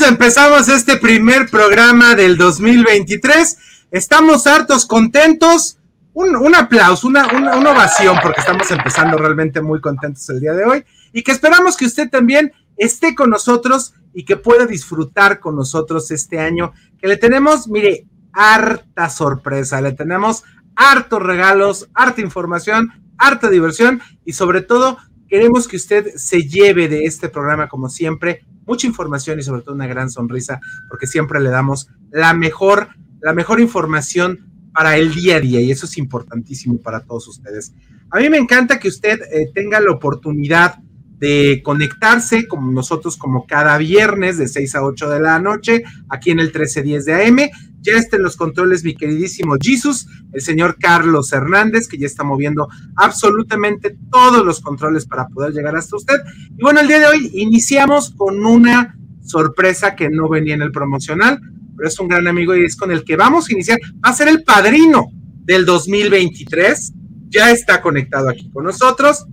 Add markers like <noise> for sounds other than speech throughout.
Empezamos, este primer programa del 2023. Estamos hartos, contentos. Un, aplauso, una, una, una ovación, porque estamos empezando realmente muy contentos el día de hoy. Y que esperamos que usted también esté con nosotros y que pueda disfrutar con nosotros este año. Que le tenemos, mire, harta sorpresa, le tenemos hartos regalos, harta información, harta diversión y sobre todo queremos que usted se lleve de este programa como siempre mucha información y sobre todo una gran sonrisa porque siempre le damos la mejor la mejor información para el día a día y eso es importantísimo para todos ustedes. A mí me encanta que usted eh, tenga la oportunidad de conectarse como nosotros como cada viernes de 6 a 8 de la noche aquí en el 1310 de AM. Ya está en los controles mi queridísimo Jesus, el señor Carlos Hernández, que ya está moviendo absolutamente todos los controles para poder llegar hasta usted. Y bueno, el día de hoy iniciamos con una sorpresa que no venía en el promocional, pero es un gran amigo y es con el que vamos a iniciar. Va a ser el padrino del 2023. Ya está conectado aquí con nosotros.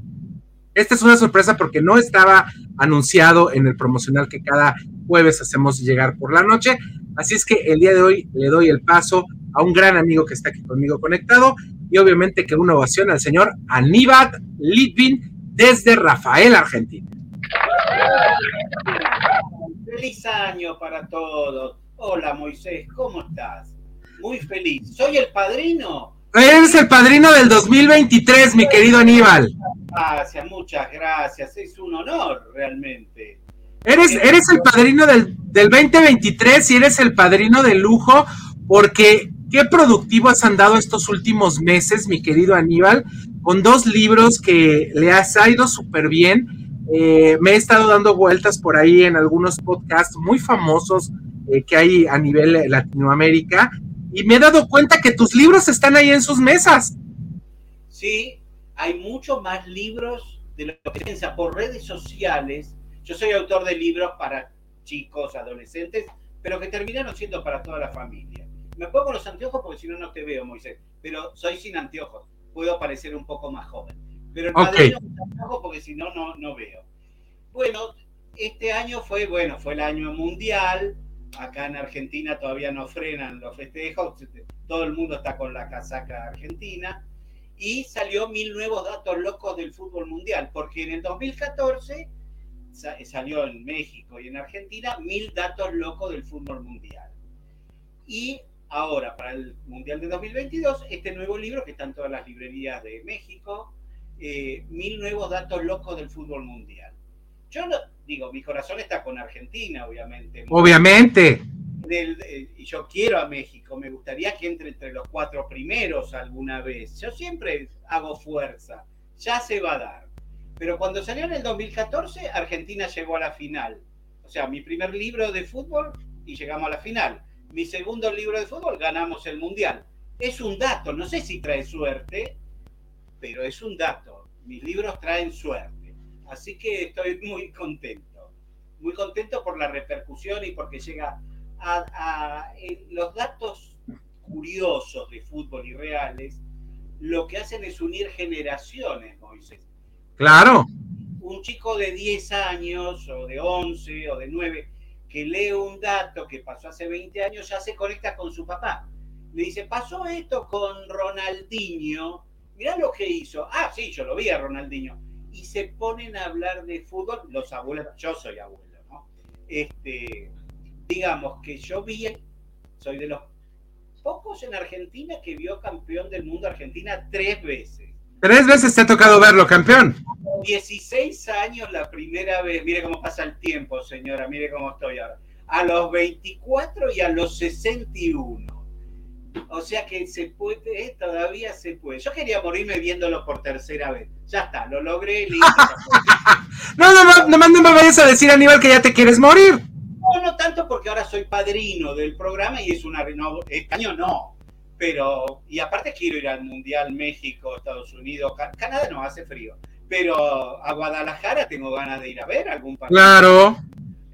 Esta es una sorpresa porque no estaba anunciado en el promocional que cada jueves hacemos llegar por la noche. Así es que el día de hoy le doy el paso a un gran amigo que está aquí conmigo conectado y obviamente que una ovación al señor Aníbal Litvin desde Rafael, Argentina. Feliz año para todos. Hola Moisés, ¿cómo estás? Muy feliz. ¿Soy el padrino? Eres el padrino del 2023, mi querido Aníbal. Gracias, muchas gracias. Es un honor realmente. Eres, eres el padrino del, del 2023 y eres el padrino de lujo porque qué productivo has andado estos últimos meses, mi querido Aníbal, con dos libros que le has ido súper bien. Eh, me he estado dando vueltas por ahí en algunos podcasts muy famosos eh, que hay a nivel Latinoamérica y me he dado cuenta que tus libros están ahí en sus mesas. Sí, hay muchos más libros de lo que piensa por redes sociales. Yo soy autor de libros para chicos, adolescentes, pero que terminaron siendo para toda la familia. Me pongo los anteojos porque si no, no te veo, Moisés, pero soy sin anteojos. Puedo parecer un poco más joven. Pero el Ok. padrino usa anteojos porque si no, no, no veo. Bueno, este año fue, bueno, fue el año mundial. Acá en Argentina todavía no frenan los festejos. Todo el mundo está con la casaca argentina. Y salió mil nuevos datos locos del fútbol mundial, porque en el 2014 sa- salió en México y en Argentina mil datos locos del fútbol mundial. Y ahora, para el Mundial de 2022, este nuevo libro que está en todas las librerías de México, eh, mil nuevos datos locos del fútbol mundial. Yo no, digo, mi corazón está con Argentina, obviamente. Obviamente. Del- eh, y yo quiero a México, me gustaría que entre entre los cuatro primeros alguna vez. Yo siempre hago fuerza, ya se va a dar. Pero cuando salió en el 2014, Argentina llegó a la final. O sea, mi primer libro de fútbol y llegamos a la final. Mi segundo libro de fútbol, ganamos el Mundial. Es un dato, no sé si trae suerte, pero es un dato. Mis libros traen suerte. Así que estoy muy contento. Muy contento por la repercusión y porque llega a, eh, los datos curiosos de fútbol y reales, lo que hacen es unir generaciones, Moisés. Claro. Un chico de 10 años o de 11 o de 9 que lee un dato que pasó hace 20 años ya se conecta con su papá. Le dice, pasó esto con Ronaldinho, mirá lo que hizo. Ah, sí, yo lo vi a Ronaldinho. Y se ponen a hablar de fútbol, los abuelos, yo soy abuelo, ¿no? Este, digamos que yo vi, soy de los pocos en Argentina que vio campeón del mundo Argentina tres veces. Tres veces te ha tocado verlo, campeón. 16 años la primera vez, mire cómo pasa el tiempo, señora, mire cómo estoy ahora. A los 24 y a los 61. O sea que se puede, eh, todavía se puede. Yo quería morirme viéndolo por tercera vez. Ya está, lo logré, listo. <laughs> No, no, no, nomás no me vayas a decir, Aníbal, que ya te quieres morir. No, no tanto porque ahora soy padrino del programa y es una no, este año no. Pero, y aparte quiero ir al Mundial México, Estados Unidos, Ca- Canadá no hace frío. pero a Guadalajara tengo ganas de ir a ver algún partido. Claro.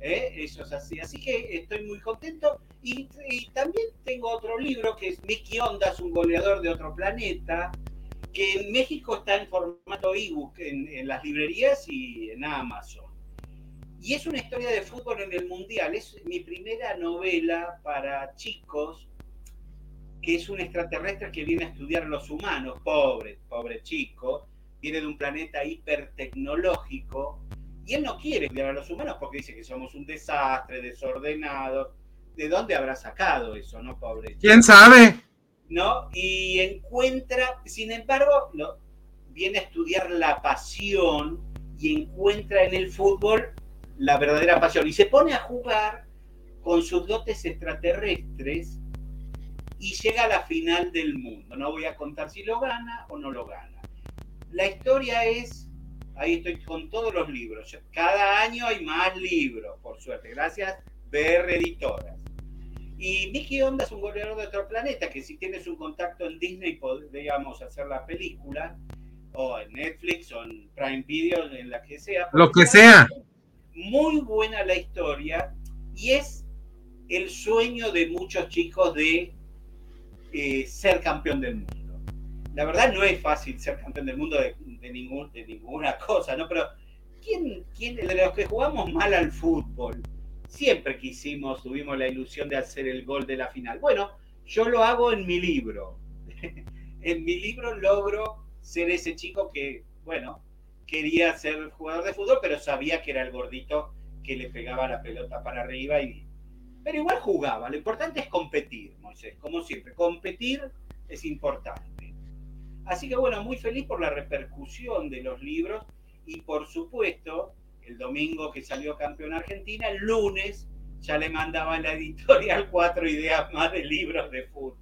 ¿Eh? Eso es así. Así que estoy muy contento. Y, también tengo otro libro que es Mickey Ondas, un goleador de otro planeta, que en México está en formato ebook en, en las librerías y en Amazon. Y es una historia de fútbol en el Mundial. Es mi primera novela para chicos, que es un extraterrestre que viene a estudiar los humanos. Pobre, pobre chico. Viene de un planeta hipertecnológico. Y él no quiere estudiar a los humanos porque dice que somos un desastre, desordenados. ¿De dónde habrá sacado eso, no, pobre chico? ¿Quién sabe? ¿No? Y encuentra, sin embargo, viene a estudiar la pasión y encuentra en el fútbol la verdadera pasión. Y se pone a jugar con sus dotes extraterrestres y llega a la final del mundo. No voy a contar si lo gana o no lo gana. La historia es, ahí estoy con todos los libros. Cada año hay más libros, por suerte. Gracias, BR Editoras. Y Mickey Onda es un goleador de otro planeta, que si tienes un contacto en Disney podríamos hacer la película, o en Netflix, o en Prime Video, en la que sea. Lo que sea muy buena la historia y es el sueño de muchos chicos de eh, ser campeón del mundo. La verdad no es fácil ser campeón del mundo de, ninguna <laughs> cosa, ¿no? Pero ¿quién, ¿quién de los que jugamos mal al fútbol? Siempre quisimos, tuvimos la ilusión de hacer el gol de la final. Bueno, yo lo hago en mi libro. <laughs> en mi libro logro ser ese chico que, bueno, quería ser jugador de fútbol, pero sabía que era el gordito que le pegaba la pelota para arriba y pero igual jugaba. Lo importante es competir, Moisés, como siempre. Competir es importante. Así que bueno, muy feliz por la repercusión de los libros y por supuesto, el domingo que salió campeón Argentina, el lunes ya le mandaba la editorial <laughs> cuatro ideas más de libros de fútbol.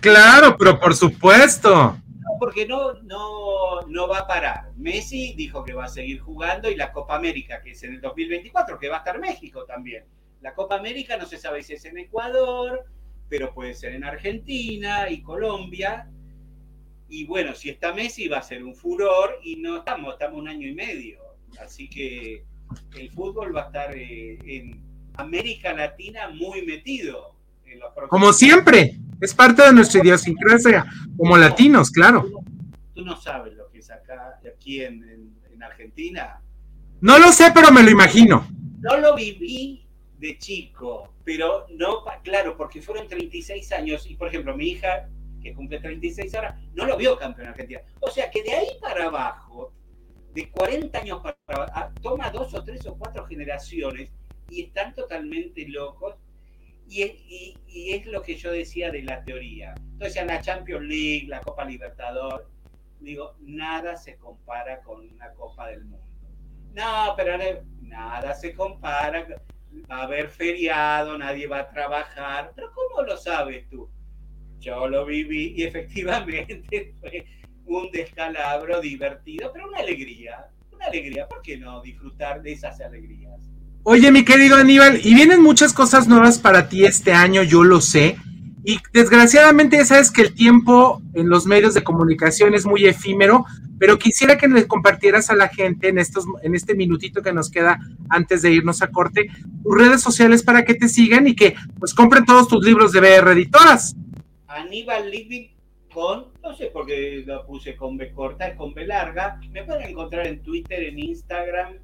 Claro, pero por supuesto porque no, no, no va a parar. Messi dijo que va a seguir jugando y la Copa América, que es en el 2024, que va a estar México también. La Copa América no se sabe si es en Ecuador, pero puede ser en Argentina y Colombia. Y bueno, si está Messi va a ser un furor y no estamos, estamos un año y medio. Así que el fútbol va a estar eh, en América Latina muy metido. En los Como siempre. Es parte de nuestra idiosincrasia como latinos, claro. Tú no sabes lo que es acá, aquí en, Argentina. No lo sé, pero me lo imagino. No lo viví de chico, pero no, claro, porque fueron 36 años y, por ejemplo, mi hija, que cumple 36 ahora, no lo vio campeón en Argentina. O sea que de ahí para abajo, de 40 años para abajo, toma dos o tres o cuatro generaciones y están totalmente locos y, es lo que yo decía de la teoría. Entonces, en la Champions League, la Copa Libertador, digo, nada se compara con una Copa del Mundo. No, pero nada se compara. Va a haber feriado, nadie va a trabajar. Pero ¿cómo lo sabes tú? Yo lo viví y efectivamente <laughs> fue un descalabro divertido, pero una alegría. Una alegría. ¿Por qué no disfrutar de esas alegrías? Oye, mi querido Aníbal, y vienen muchas cosas nuevas para ti este año, yo lo sé. Y desgraciadamente sabes que el tiempo en los medios de comunicación es muy efímero, pero quisiera que le compartieras a la gente en, estos, en este minutito que nos queda antes de irnos a corte, tus redes sociales para que te sigan y que pues compren todos tus libros de BR Editoras. Aníbal Living con, no sé por qué lo puse con B corta, es con B larga. Me pueden encontrar en Twitter, en Instagram,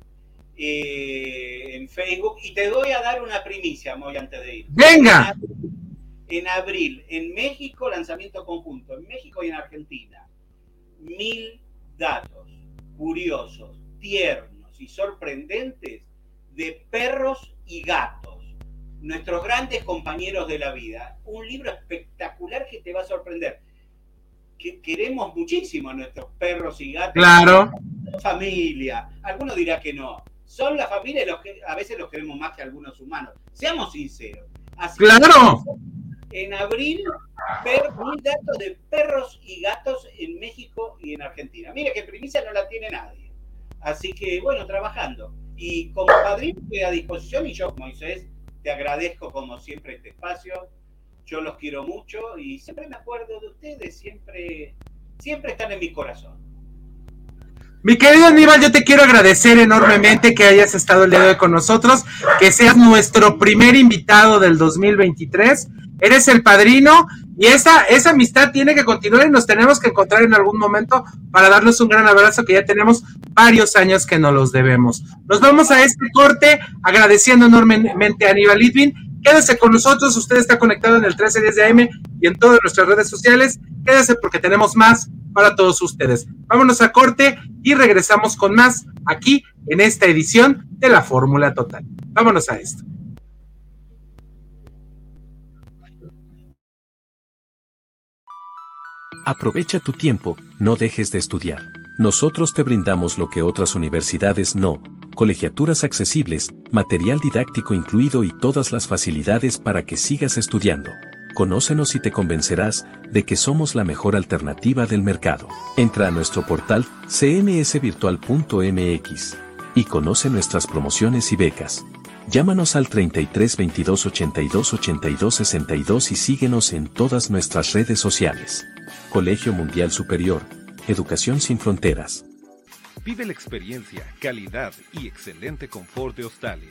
eh, en Facebook y te voy a dar una primicia, muy antes de ir. ¡Venga! En abril, en México, lanzamiento conjunto, en México y en Argentina. Mil datos curiosos, tiernos y sorprendentes de perros y gatos, nuestros grandes compañeros de la vida. Un libro espectacular que te va a sorprender. Que queremos muchísimo a nuestros perros y gatos. Claro. Familia. Alguno dirá que no son la familia los que a veces los queremos más que algunos humanos. Seamos sinceros. ¡Claro! En abril, ver mil datos de perros y gatos en México y en Argentina. Mire que primicia no la tiene nadie. Así que, bueno, trabajando. Y como padrino estoy a disposición y yo, Moisés, te agradezco como siempre este espacio. Yo los quiero mucho y siempre me acuerdo de ustedes, siempre, siempre están en mi corazón. Mi querido Aníbal, yo te quiero agradecer enormemente que hayas estado el día de hoy con nosotros, que seas nuestro primer invitado del 2023. Eres el padrino y esa, esa amistad tiene que continuar y nos tenemos que encontrar en algún momento para darnos un gran abrazo que ya tenemos varios años que nos los debemos. Nos vamos a este corte agradeciendo enormemente a Aníbal Litvin. Quédese con nosotros, usted está conectado en el 1310 de AM y en todas nuestras redes sociales. Quédese porque tenemos más para todos ustedes. Vámonos a corte y regresamos con más aquí en esta edición de la Fórmula Total. Vámonos a esto. Aprovecha tu tiempo, no dejes de estudiar. Nosotros te brindamos lo que otras universidades no, colegiaturas accesibles, material didáctico incluido y todas las facilidades para que sigas estudiando. Conócenos y te convencerás de que somos la mejor alternativa del mercado. Entra a nuestro portal cmsvirtual.mx y conoce nuestras promociones y becas. Llámanos al 33 22 82 82 62 y síguenos en todas nuestras redes sociales. Colegio Mundial Superior, Educación sin Fronteras. Vive la experiencia, calidad y excelente confort de Australia.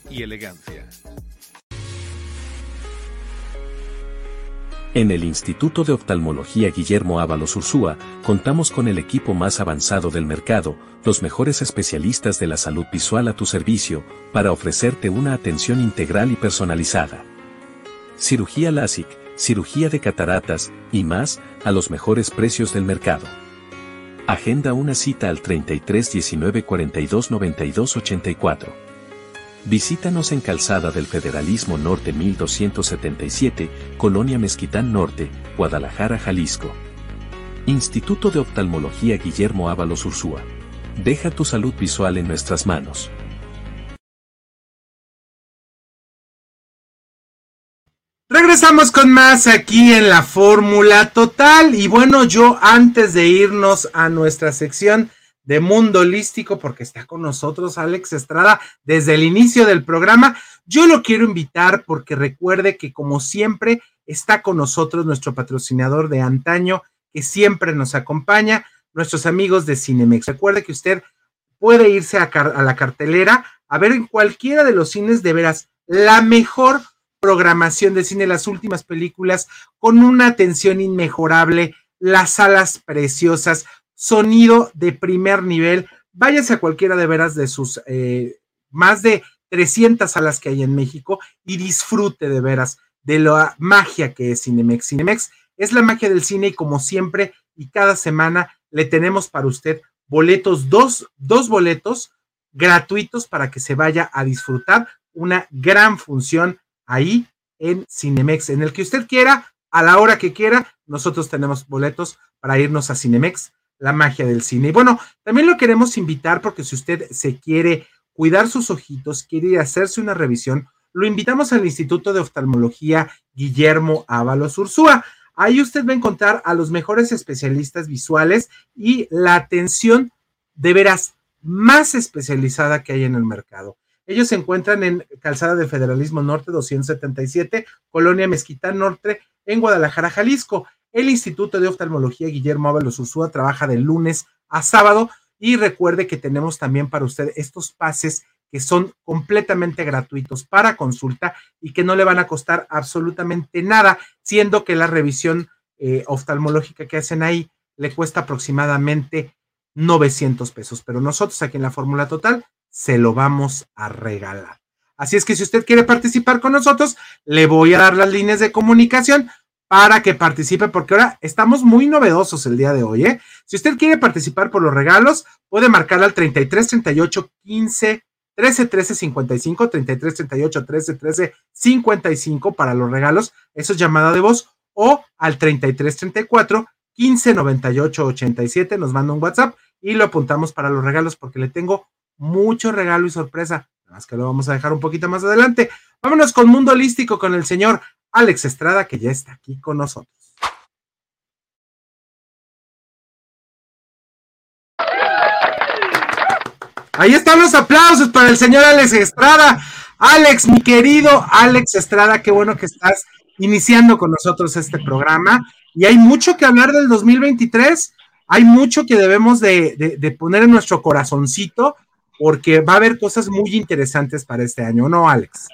y elegancia. En el Instituto de Oftalmología Guillermo Ábalos Ursúa, contamos con el equipo más avanzado del mercado, los mejores especialistas de la salud visual a tu servicio, para ofrecerte una atención integral y personalizada. Cirugía LASIK, cirugía de cataratas, y más, a los mejores precios del mercado. Agenda una cita al 33 19 42 92 84. Visítanos en Calzada del Federalismo Norte 1277, Colonia Mezquitán Norte, Guadalajara, Jalisco. Instituto de Oftalmología Guillermo Ábalos Ursúa. Deja tu salud visual en nuestras manos. Regresamos con más aquí en la Fórmula Total. Y bueno, yo antes de irnos a nuestra sección de Mundo Holístico, porque está con nosotros Alex Estrada desde el inicio del programa. Yo lo quiero invitar porque recuerde que como siempre está con nosotros nuestro patrocinador de antaño, que siempre nos acompaña, nuestros amigos de Cinemex. Recuerde que usted puede irse a, a la cartelera a ver en cualquiera de los cines de veras la mejor programación de cine, las últimas películas con una atención inmejorable, las salas preciosas, sonido de primer nivel. Váyase a cualquiera de veras de sus eh, más de 300 salas que hay en México y disfrute de veras de la magia que es Cinemex. Cinemex es la magia del cine y como siempre y cada semana le tenemos para usted boletos, dos, dos boletos gratuitos para que se vaya a disfrutar una gran función ahí en Cinemex, en el que usted quiera, a la hora que quiera, nosotros tenemos boletos para irnos a Cinemex la magia del cine. Y bueno, también lo queremos invitar porque si usted se quiere cuidar sus ojitos, quiere hacerse una revisión, lo invitamos al Instituto de Oftalmología Guillermo Ábalos Ursúa. Ahí usted va a encontrar a los mejores especialistas visuales y la atención de veras más especializada que hay en el mercado. Ellos se encuentran en Calzada de Federalismo Norte 277, Colonia Mezquita Norte, en Guadalajara, Jalisco. El Instituto de Oftalmología Guillermo Ábalos Ursúa trabaja de lunes a sábado y recuerde que tenemos también para usted estos pases que son completamente gratuitos para consulta y que no le van a costar absolutamente nada, siendo que la revisión eh, oftalmológica que hacen ahí le cuesta aproximadamente 900 pesos, pero nosotros aquí en la Fórmula Total se lo vamos a regalar. Así es que si usted quiere participar con nosotros, le voy a dar las líneas de comunicación para que participe, porque ahora estamos muy novedosos el día de hoy. ¿eh? Si usted quiere participar por los regalos, puede marcar al 33 38 15 13 13 55, 33 38 13 13 55 para los regalos. Eso es llamada de voz. O al 33 34 15 98 87. Nos manda un WhatsApp y lo apuntamos para los regalos porque le tengo mucho regalo y sorpresa. Más que lo vamos a dejar un poquito más adelante. Vámonos con Mundo Holístico con el señor Alex Estrada, que ya está aquí con nosotros. Ahí están los aplausos para el señor Alex Estrada. Alex, mi querido Alex Estrada, qué bueno que estás iniciando con nosotros este programa. Y hay mucho que hablar del 2023, hay mucho que debemos de, poner en nuestro corazoncito, porque va a haber cosas muy interesantes para este año, ¿no, Alex?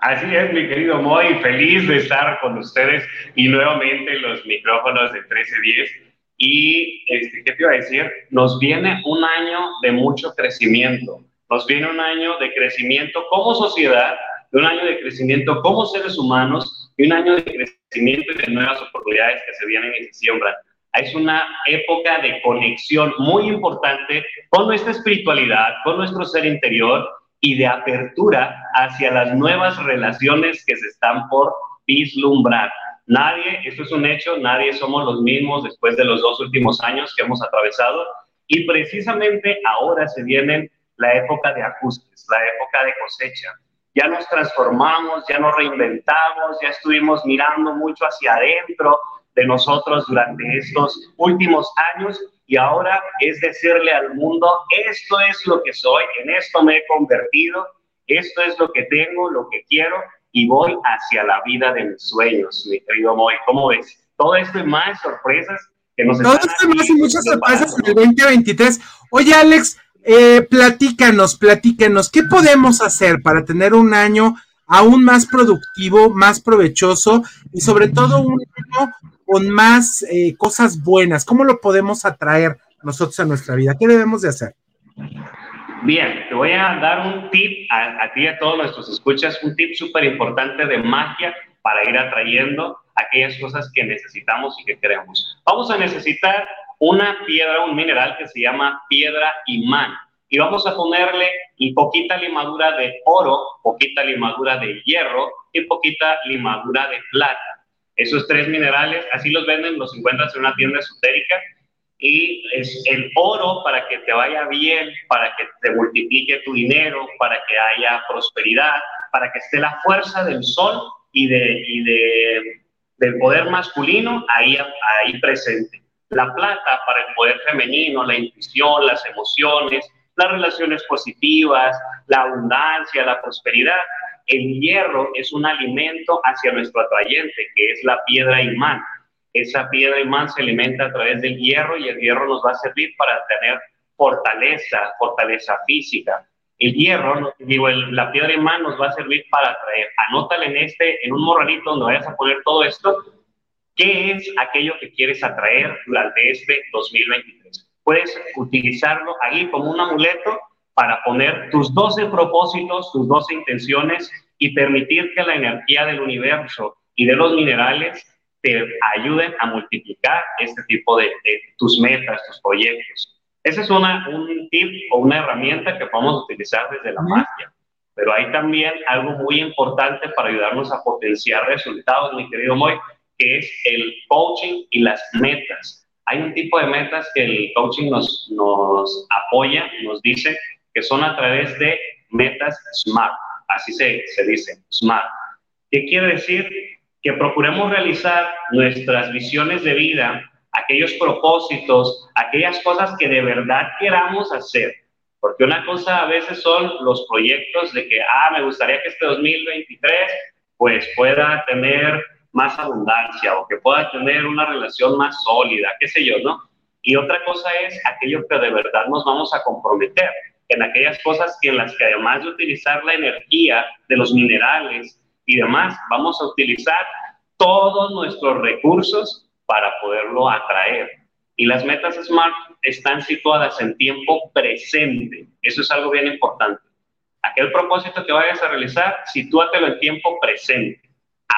Así es, mi querido Moy, feliz de estar con ustedes y nuevamente los micrófonos de 1310 y, este, ¿qué te iba a decir? Nos viene un año de mucho crecimiento. Nos viene un año de crecimiento como sociedad, de un año de crecimiento como seres humanos y un año de crecimiento y de nuevas oportunidades que se vienen y se siembran. Es una época de conexión muy importante con nuestra espiritualidad, con nuestro ser interior y de apertura hacia las nuevas relaciones que se están por vislumbrar. Nadie, esto es un hecho, nadie somos los mismos después de los dos últimos años que hemos atravesado y precisamente ahora se viene la época de ajustes, la época de cosecha. Ya nos transformamos, ya nos reinventamos, ya estuvimos mirando mucho hacia adentro de nosotros durante estos últimos años y ahora es decirle al mundo, esto es lo que soy, en esto me he convertido, esto es lo que tengo, lo que quiero y voy hacia la vida de mis sueños, mi querido Moy. ¿Cómo ves? Todo esto y más sorpresas que nos Todo esto y más y muchas sorpresas en el 2023. Oye, Alex, eh, platícanos, platícanos, ¿qué podemos hacer para tener un año aún más productivo, más provechoso y sobre todo un año con más eh, cosas buenas? ¿Cómo lo podemos atraer nosotros a nuestra vida? ¿Qué debemos de hacer? Bien, te voy a dar un tip a, ti y a todos nuestros escuchas, un tip súper importante de magia para ir atrayendo aquellas cosas que necesitamos y que queremos. Vamos a necesitar una piedra, un mineral que se llama piedra imán. Y vamos a ponerle y poquita limadura de oro, poquita limadura de hierro y poquita limadura de plata. Esos tres minerales, así los venden, los encuentras en una tienda esotérica y es el oro para que te vaya bien, para que te multiplique tu dinero, para que haya prosperidad, para que esté la fuerza del sol y, de, y de, del poder masculino ahí, ahí presente. La plata para el poder femenino, la intuición, las emociones, las relaciones positivas, la abundancia, la prosperidad. El hierro es un alimento hacia nuestro atrayente, que es la piedra imán esa piedra imán se alimenta a través del hierro y el hierro nos va a servir para tener fortaleza, fortaleza física. El hierro, digo, la piedra imán nos va a servir para atraer. Anótale en este, en un morralito donde vayas a poner todo esto, qué es aquello que quieres atraer durante este 2023. Puedes utilizarlo ahí como un amuleto para poner tus 12 propósitos, tus 12 intenciones y permitir que la energía del universo y de los minerales te ayuden a multiplicar este tipo de, tus metas, tus proyectos. Esa es una, un tip o una herramienta que podemos utilizar desde la magia. Pero hay también algo muy importante para ayudarnos a potenciar resultados, mi querido Moy, que es el coaching y las metas. Hay un tipo de metas que el coaching nos, nos apoya, nos dice que son a través de metas SMART, así se, se dice, SMART. ¿Qué quiere decir? que procuremos realizar nuestras visiones de vida, aquellos propósitos, aquellas cosas que de verdad queramos hacer. Porque una cosa a veces son los proyectos de que, ah, me gustaría que este 2023 pues pueda tener más abundancia o que pueda tener una relación más sólida, qué sé yo, ¿no? Y otra cosa es aquello que de verdad nos vamos a comprometer, en aquellas cosas en las que además de utilizar la energía de los minerales, y demás, vamos a utilizar todos nuestros recursos para poderlo atraer. Y las metas SMART están situadas en tiempo presente. Eso es algo bien importante. Aquel propósito que vayas a realizar, sitúatelo en tiempo presente.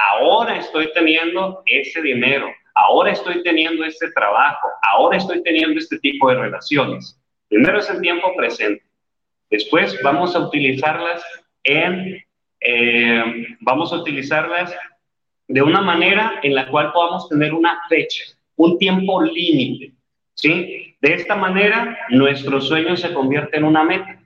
Ahora estoy teniendo ese dinero, ahora estoy teniendo este trabajo, ahora estoy teniendo este tipo de relaciones. Primero es el tiempo presente. Después vamos a utilizarlas en eh, vamos a utilizarlas de una manera en la cual podamos tener una fecha, un tiempo límite. ¿Sí? De esta manera, nuestro sueño se convierte en una meta.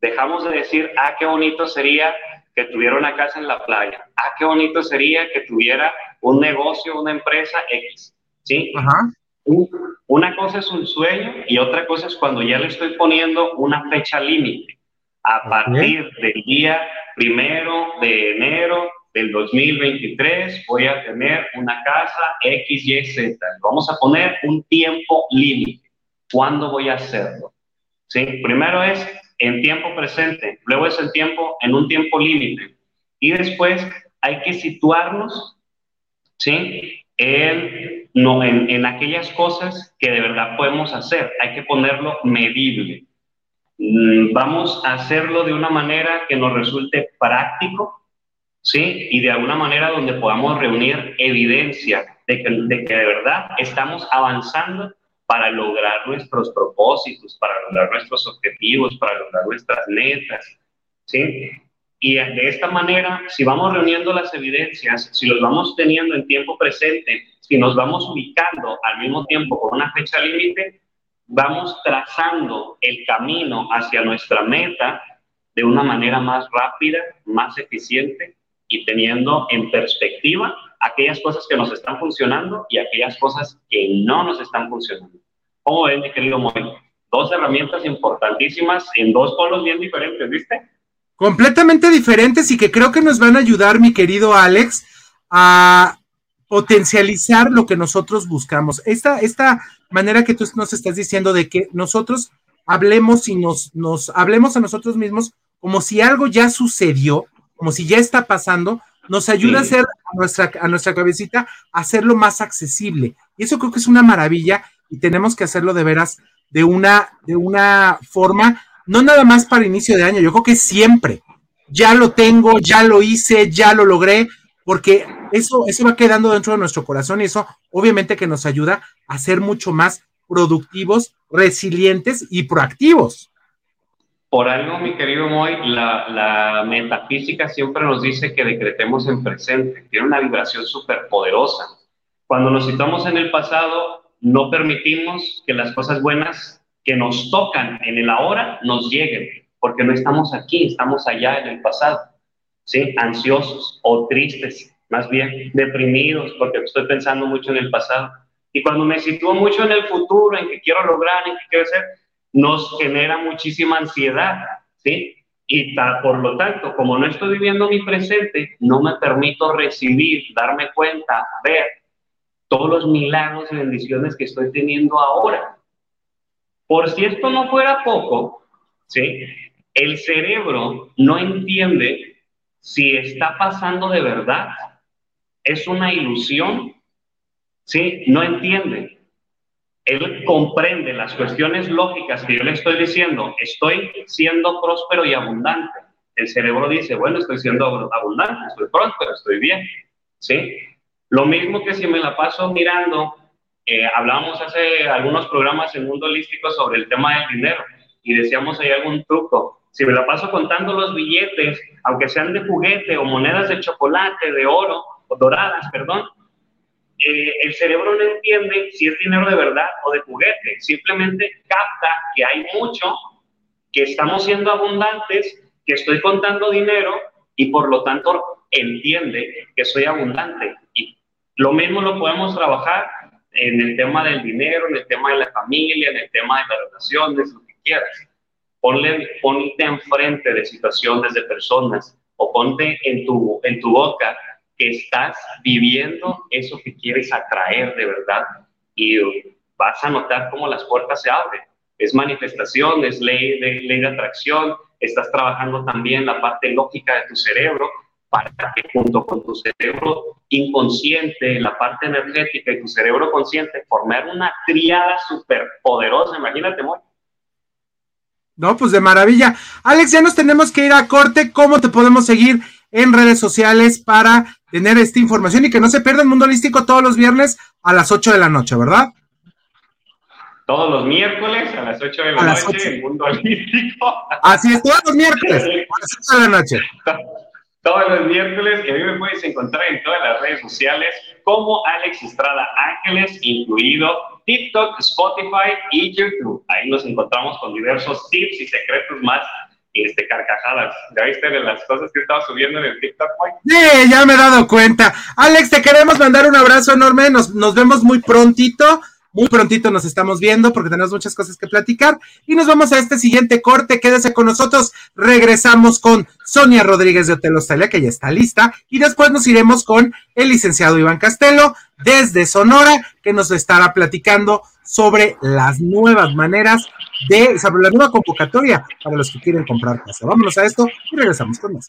Dejamos de decir, ah, qué bonito sería que tuviera una casa en la playa. Ah, qué bonito sería que tuviera un negocio, una empresa X. ¿Sí? Ajá. Una cosa es un sueño y otra cosa es cuando ya le estoy poniendo una fecha límite. A partir del día primero de enero del 2023 voy a tener una casa X, Y, Z. Vamos a poner un tiempo límite. ¿Cuándo voy a hacerlo? ¿Sí? Primero es en tiempo presente, luego es en tiempo, en un tiempo límite. Y después hay que situarnos, ¿sí? En, en aquellas cosas que de verdad podemos hacer. Hay que ponerlo medible. Mm, vamos a hacerlo de una manera que nos resulte práctico, ¿sí? Y de alguna manera donde podamos reunir evidencia de que de, que de verdad estamos avanzando para lograr nuestros propósitos, para lograr nuestros objetivos, para lograr nuestras metas, ¿sí? Y de esta manera, si vamos reuniendo las evidencias, si los vamos teniendo en tiempo presente, si nos vamos ubicando al mismo tiempo con una fecha límite, vamos trazando el camino hacia nuestra meta de una manera más rápida, más eficiente y teniendo en perspectiva aquellas cosas que nos están funcionando y aquellas cosas que no nos están funcionando. ¿Cómo ven, mi querido Moy? Dos herramientas importantísimas en dos polos bien diferentes, ¿viste? Completamente diferentes y que creo que nos van a ayudar, mi querido Alex, a potencializar lo que nosotros buscamos. Esta, esta manera que tú nos estás diciendo de que nosotros hablemos y nos, nos hablemos a nosotros mismos como si algo ya sucedió, como si ya está pasando, nos ayuda a hacer a nuestra, a nuestra cabecita hacerlo más accesible. Y eso creo que es una maravilla y tenemos que hacerlo de veras de una, de una forma, no nada más para inicio de año, yo creo que siempre. Ya lo tengo, ya lo hice, ya lo logré, porque eso, eso va quedando dentro de nuestro corazón y eso obviamente que nos ayuda a ser mucho más productivos, resilientes y proactivos. Por algo, mi querido Moy, la, la metafísica siempre nos dice que decretemos en presente, tiene una vibración súper poderosa. Cuando nos citamos en el pasado, no permitimos que las cosas buenas que nos tocan en el ahora nos lleguen, porque no estamos aquí, estamos allá en el pasado, ¿sí? Ansiosos o tristes, más bien deprimidos, porque estoy pensando mucho en el pasado. Y cuando me sitúo mucho en el futuro, en que quiero lograr, en que quiero ser, nos genera muchísima ansiedad, ¿sí? Y por lo tanto, como no estoy viviendo mi presente, no me permito recibir, darme cuenta, ver todos los milagros y bendiciones que estoy teniendo ahora. Por si esto no fuera poco, ¿sí? El cerebro no entiende si está pasando de verdad, es una ilusión, ¿sí? No entiende él comprende las cuestiones lógicas que yo le estoy diciendo, estoy siendo próspero y abundante. El cerebro dice, bueno, estoy siendo abundante, estoy próspero, estoy bien. ¿Sí? Lo mismo que si me la paso mirando, eh, hablábamos hace algunos programas en Mundo Holístico sobre el tema del dinero y decíamos hay algún truco. Si me la paso contando los billetes, aunque sean de juguete o monedas de chocolate, de oro, o doradas, perdón, eh, el cerebro no entiende si es dinero de verdad o de juguete, simplemente capta que hay mucho, que estamos siendo abundantes, que estoy contando dinero y por lo tanto entiende que soy abundante. Y lo mismo lo podemos trabajar en el tema del dinero, en el tema de la familia, en el tema de las relaciones, lo que quieras. Ponle, ponte enfrente de situaciones de personas o ponte en tu, en tu boca que estás viviendo eso que quieres atraer de verdad y vas a notar cómo las puertas se abren. Es manifestación, es ley ley de atracción, estás trabajando también la parte lógica de tu cerebro para que junto con tu cerebro inconsciente, la parte energética y tu cerebro consciente, formar una triada súper poderosa, imagínate, amor. No, pues de maravilla. Alex, ya nos tenemos que ir a corte. ¿Cómo te podemos seguir en redes sociales para tener esta información y que no se pierda el mundo holístico todos los viernes a las 8 de la noche, ¿verdad? Todos los miércoles a las 8 de la noche, el mundo holístico. Así es, todos los miércoles a las 8 de la noche. <laughs> Todos los miércoles y a mí me puedes encontrar en todas las redes sociales como Alex Estrada Ángeles, incluido TikTok, Spotify y YouTube. Ahí nos encontramos con diversos tips y secretos más este, carcajadas. ¿Ya viste de las cosas que estaba subiendo en el TikTok, Sí, ya me he dado cuenta. Alex, te queremos mandar un abrazo enorme. Nos, nos vemos muy prontito. Muy prontito nos estamos viendo porque tenemos muchas cosas que platicar. Y nos vamos a este siguiente corte. Quédese con nosotros. Regresamos con Sonia Rodríguez de Hotel Australia, que ya está lista. Y después nos iremos con el licenciado Iván Castelo desde Sonora, que nos estará platicando sobre las nuevas maneras de, sobre la nueva convocatoria para los que quieren comprar casa. Vámonos a esto y regresamos con más.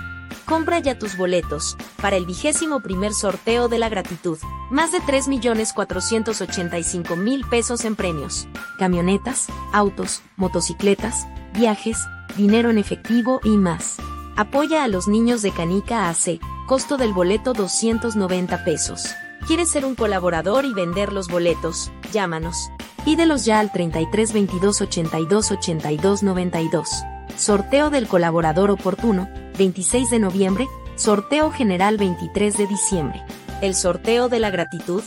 Compra ya tus boletos para el vigésimo primer sorteo de la gratitud. Más de 3.485.000 pesos en premios. Camionetas, autos, motocicletas, viajes, dinero en efectivo y más. Apoya a los niños de Canica AC. Costo del boleto 290 pesos. ¿Quieres ser un colaborador y vender los boletos? Llámanos. Pídelos ya al 33 22 82 82 92. Sorteo del colaborador oportuno, 26 de noviembre, sorteo general 23 de diciembre. El sorteo de la gratitud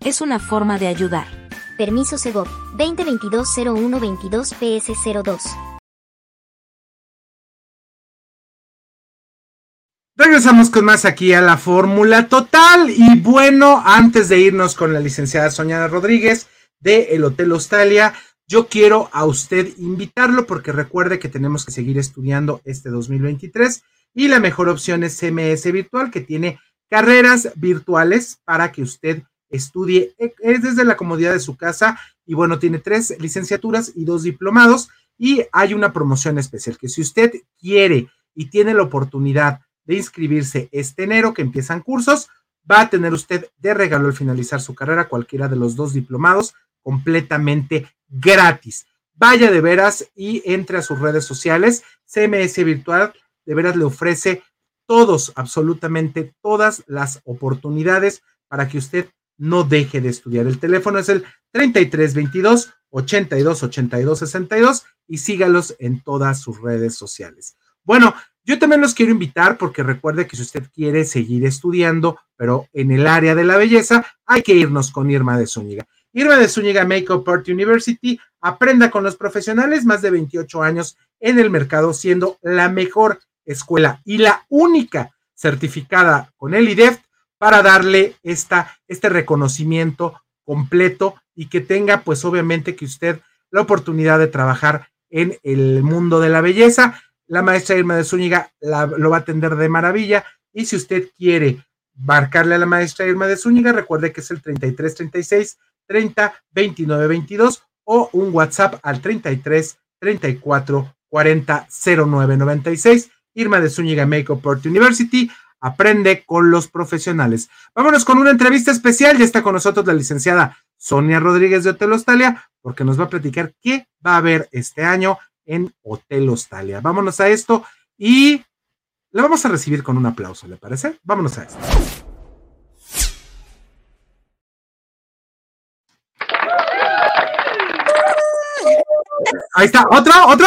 es una forma de ayudar. Permiso Segov 2022-0122-PS02. Regresamos con más aquí a la fórmula total y bueno, antes de irnos con la licenciada Soñada Rodríguez de el Hotel Australia, yo quiero a usted invitarlo porque recuerde que tenemos que seguir estudiando este 2023 y la mejor opción es CMS Virtual, que tiene carreras virtuales para que usted estudie. Es desde la comodidad de su casa y bueno, tiene tres licenciaturas y dos diplomados y hay una promoción especial que si usted quiere y tiene la oportunidad de inscribirse este enero que empiezan cursos, va a tener usted de regalo al finalizar su carrera cualquiera de los dos diplomados completamente gratis. Vaya de veras y entre a sus redes sociales. CMS Virtual de veras le ofrece todos, absolutamente todas las oportunidades para que usted no deje de estudiar. El teléfono es el 3322 82 82 62 y sígalos en todas sus redes sociales. Bueno, yo también los quiero invitar porque recuerde que si usted quiere seguir estudiando, pero en el área de la belleza, hay que irnos con Irma de Zúñiga. Irma de Zúñiga Makeup Art University aprenda con los profesionales más de 28 años en el mercado, siendo la mejor escuela y la única certificada con el IDEF para darle esta, este reconocimiento completo y que tenga pues obviamente que usted la oportunidad de trabajar en el mundo de la belleza. La maestra Irma de Zúñiga lo va a atender de maravilla y si usted quiere marcarle a la maestra Irma de Zúñiga, recuerde que es el 33 36 30 29 22 o un WhatsApp al 33 34 40 09 96 Irma de Zúñiga Makeup Art University. Aprende con los profesionales. Vámonos con una entrevista especial. Ya está con nosotros la licenciada Sonia Rodríguez de Hotel Hostalia, porque nos va a platicar qué va a haber este año en Hotel Hostalia. Vámonos a esto y le vamos a recibir con un aplauso, ¿le parece? Vámonos a esto. Ahí está, otro, otro.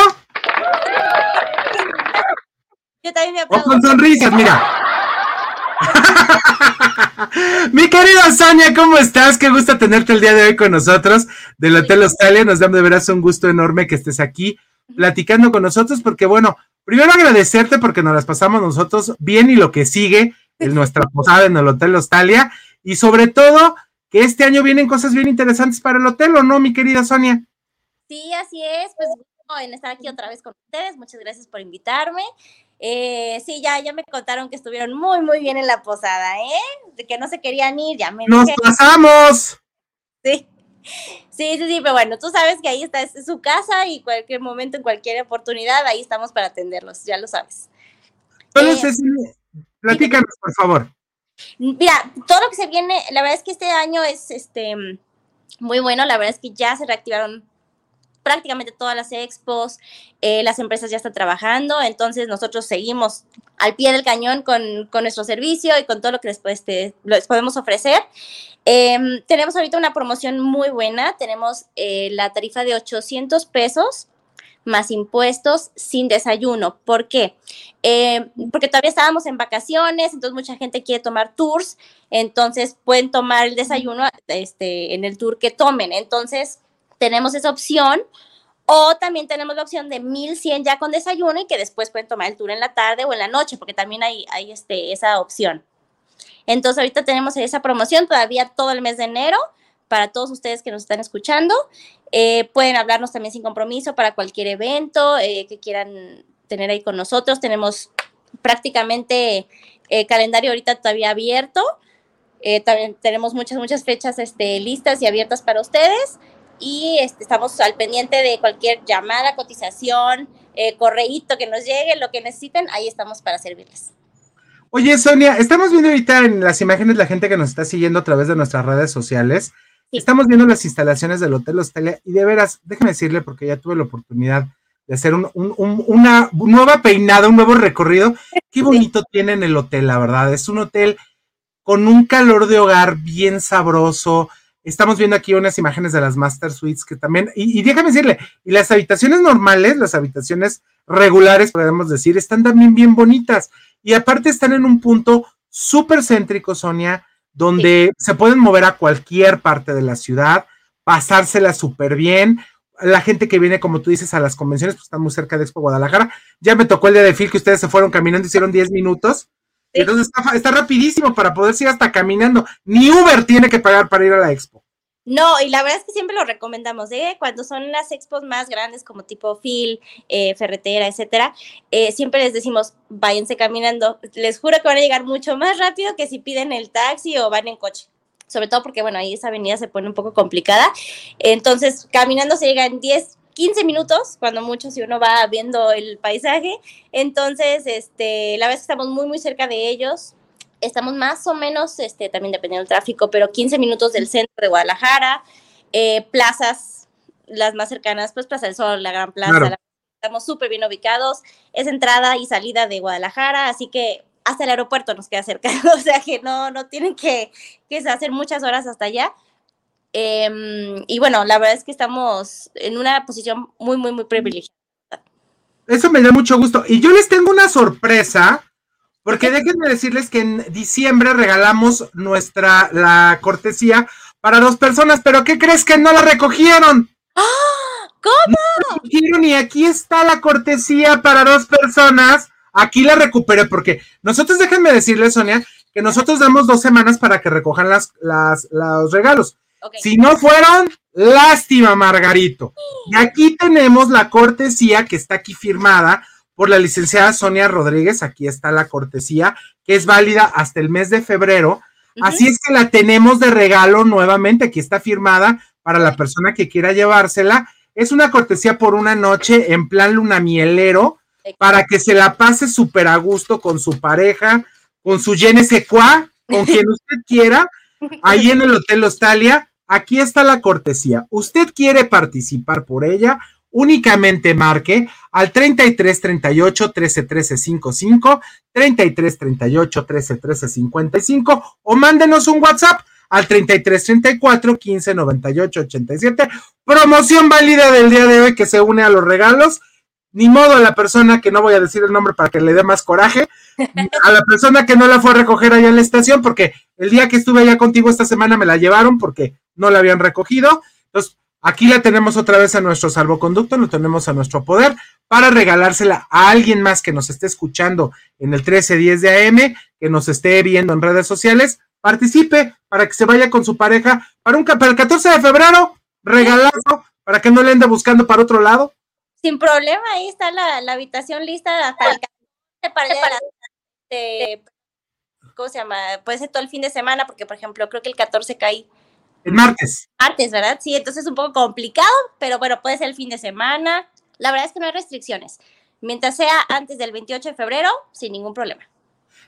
Yo también me O aplaudo. con sonrisas, mira. <laughs> Mi querida Sonia, ¿cómo estás? Qué gusto tenerte el día de hoy con nosotros del Hotel Australia. Nos da de veras un gusto enorme que estés aquí platicando con nosotros, porque bueno, primero agradecerte porque nos las pasamos nosotros bien y lo que sigue en nuestra posada en el Hotel Australia, y sobre todo que este año vienen cosas bien interesantes para el hotel, ¿o no, mi querida Sonia? Sí, así es. Pues gusto en estar aquí otra vez con ustedes. Muchas gracias por invitarme. Eh, sí, ya, ya me contaron que estuvieron muy, muy bien en la posada, ¿eh? De que no se querían ir, ya me ¡Nos dijeron. pasamos! Sí. Sí, sí, sí, pero bueno, tú sabes que ahí está, es su casa y cualquier momento, en cualquier oportunidad, ahí estamos para atenderlos, ya lo sabes. Bueno, Eh, platícanos, por favor. Mira, todo lo que se viene, la verdad es que este año es este muy bueno, la verdad es que ya se reactivaron prácticamente todas las expos, eh, las empresas ya están trabajando, entonces nosotros seguimos al pie del cañón con, con nuestro servicio y con todo lo que les, este, les podemos ofrecer. Em, tenemos ahorita una promoción muy buena, tenemos eh, la tarifa de 800 pesos más impuestos sin desayuno. ¿Por qué? Eh, porque todavía estábamos en vacaciones, entonces mucha gente quiere tomar tours, entonces pueden tomar el desayuno este, en el tour que tomen. Entonces tenemos esa opción. O también tenemos la opción de 1100 ya con desayuno y que después pueden tomar el tour en la tarde o en la noche, porque también hay, hay este, esa opción. Entonces ahorita tenemos esa promoción todavía todo el mes de enero para todos ustedes que nos están escuchando. Eh, pueden hablarnos también sin compromiso para cualquier evento eh, que quieran tener ahí con nosotros. Tenemos prácticamente eh, calendario ahorita todavía abierto. Eh, también tenemos muchas, muchas fechas este, listas y abiertas para ustedes. Y este, estamos al pendiente de cualquier llamada, cotización, eh, correíto que nos llegue, lo que necesiten, ahí estamos para servirles. Oye, Sonia, estamos viendo ahorita en las imágenes la gente que nos está siguiendo a través de nuestras redes sociales. Sí. Estamos viendo las instalaciones del Hotel Australia y de veras, déjeme decirle, porque ya tuve la oportunidad de hacer un- un- un- una nueva peinada, un nuevo recorrido. Qué bonito tienen el hotel, la verdad. Es un hotel con un calor de hogar bien sabroso. Estamos viendo aquí unas imágenes de las Master Suites que también, y, y déjame decirle, y las habitaciones normales, las habitaciones regulares, podemos decir, están también bien bonitas. Y aparte están en un punto súper céntrico, Sonia, donde se pueden mover a cualquier parte de la ciudad, pasársela súper bien. La gente que viene, como tú dices, a las convenciones, pues están muy cerca de Expo Guadalajara. Ya me tocó el día de Phil que ustedes se fueron caminando, hicieron 10 minutos. Y Sí. entonces está, está rapidísimo para poder ir hasta caminando. Ni Uber tiene que pagar para ir a la Expo. No, y la verdad es que siempre lo recomendamos, ¿eh? Cuando son las expos más grandes como tipo Phil, eh, Ferretera, etcétera, eh, siempre les decimos, váyanse caminando. Les juro que van a llegar mucho más rápido que si piden el taxi o van en coche. Sobre todo porque, bueno, ahí esa avenida se pone un poco complicada. Entonces, caminando se llega en 10, 15 minutos, cuando mucho, si uno va viendo el paisaje. Entonces, este, la verdad es que estamos muy, muy cerca de ellos estamos más o menos, este, también dependiendo del tráfico, pero 15 minutos del centro de Guadalajara, eh, plazas, las más cercanas, pues Plaza del Sol, la Gran Plaza, Claro. la- estamos súper bien ubicados, es entrada y salida de Guadalajara, así que hasta el aeropuerto nos queda cerca, <laughs> o sea que no, no tienen que, que hacer muchas horas hasta allá. Em, y bueno, la verdad es que estamos en una posición muy, muy, muy privilegiada. Eso me da mucho gusto. Y yo les tengo una sorpresa, porque déjenme decirles que en diciembre regalamos nuestra, la cortesía para dos personas, pero ¿qué crees que no la recogieron? ¿Cómo? No la recogieron y aquí está la cortesía para dos personas. Aquí la recuperé porque nosotros, déjenme decirles, Sonia, que nosotros damos dos semanas para que recojan las, las, los regalos. Si no fueron, lástima, Margarito. Y aquí tenemos la cortesía que está aquí firmada por la licenciada Sonia Rodríguez. Aquí está la cortesía, que es válida hasta el mes de febrero. Así es que la tenemos de regalo nuevamente. Aquí está firmada para la persona que quiera llevársela. Es una cortesía por una noche en plan lunamielero para que se la pase súper a gusto con su pareja, con su je ne sais quoi, con quien <laughs> usted quiera, ahí en el Hotel Australia. Aquí está la cortesía. Usted quiere participar por ella, únicamente marque al 33 38 13 13 55, 33 38 13 13 55 o mándenos un WhatsApp al 33 34 15 98 87. Promoción válida del día de hoy que se une a los regalos. Ni modo a la persona que no voy a decir el nombre para que le dé más coraje, a la persona que no la fue a recoger allá en la estación, porque el día que estuve allá contigo esta semana me la llevaron porque no la habían recogido. Entonces, aquí la tenemos otra vez a nuestro salvoconducto, lo tenemos a nuestro poder para regalársela a alguien más que nos esté escuchando en el 1310 de AM, que nos esté viendo en redes sociales. Participe para que se vaya con su pareja para, un, para el 14 de febrero, regalazo, para que no le ande buscando para otro lado. Sin problema, ahí está la, la habitación lista para el 14, para de la- de- ¿cómo se llama? Puede ser todo el fin de semana, porque por ejemplo, creo que el 14 cae El martes. martes, ¿verdad? Sí, entonces es un poco complicado, pero bueno, puede ser el fin de semana. La verdad es que no hay restricciones. Mientras sea antes del 28 de febrero, sin ningún problema.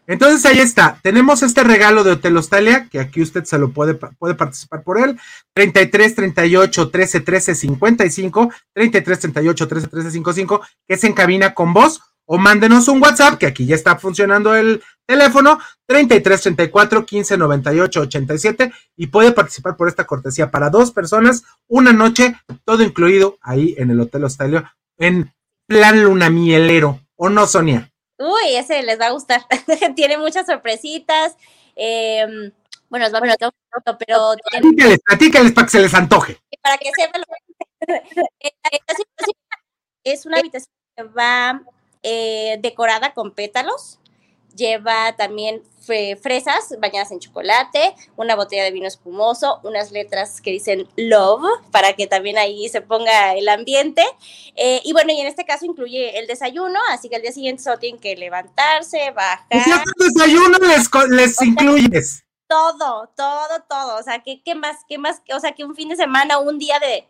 Entonces ahí está, tenemos este regalo de Hotel Hostalia, que aquí usted se lo puede, puede participar por él, 33 38 13 13 55, 33 38 13 13 55, que es en cabina con voz, o mándenos un WhatsApp, que aquí ya está funcionando el teléfono, 33 34 15 98 87, y puede participar por esta cortesía para dos personas, una noche, todo incluido ahí en el Hotel Hostalia, en plan lunamielero, ¿o no, Sonia? Uy, ese les va a gustar. <laughs> tiene muchas sorpresitas. eh, bueno, les va a pero Platícales, platícales para que se les antoje. para que sepan lo <laughs> habitación es una habitación que va eh, decorada con pétalos. Lleva también fre- fresas bañadas en chocolate, una botella de vino espumoso, unas letras que dicen love para que también ahí se ponga el ambiente. Eh, y bueno, y en este caso incluye el desayuno, así que al día siguiente solo tienen que levantarse, bajar. Y si el desayuno les, les incluyes. todo, todo, todo. O sea, ¿qué, qué más, qué más? O sea, que un fin de semana, un día de,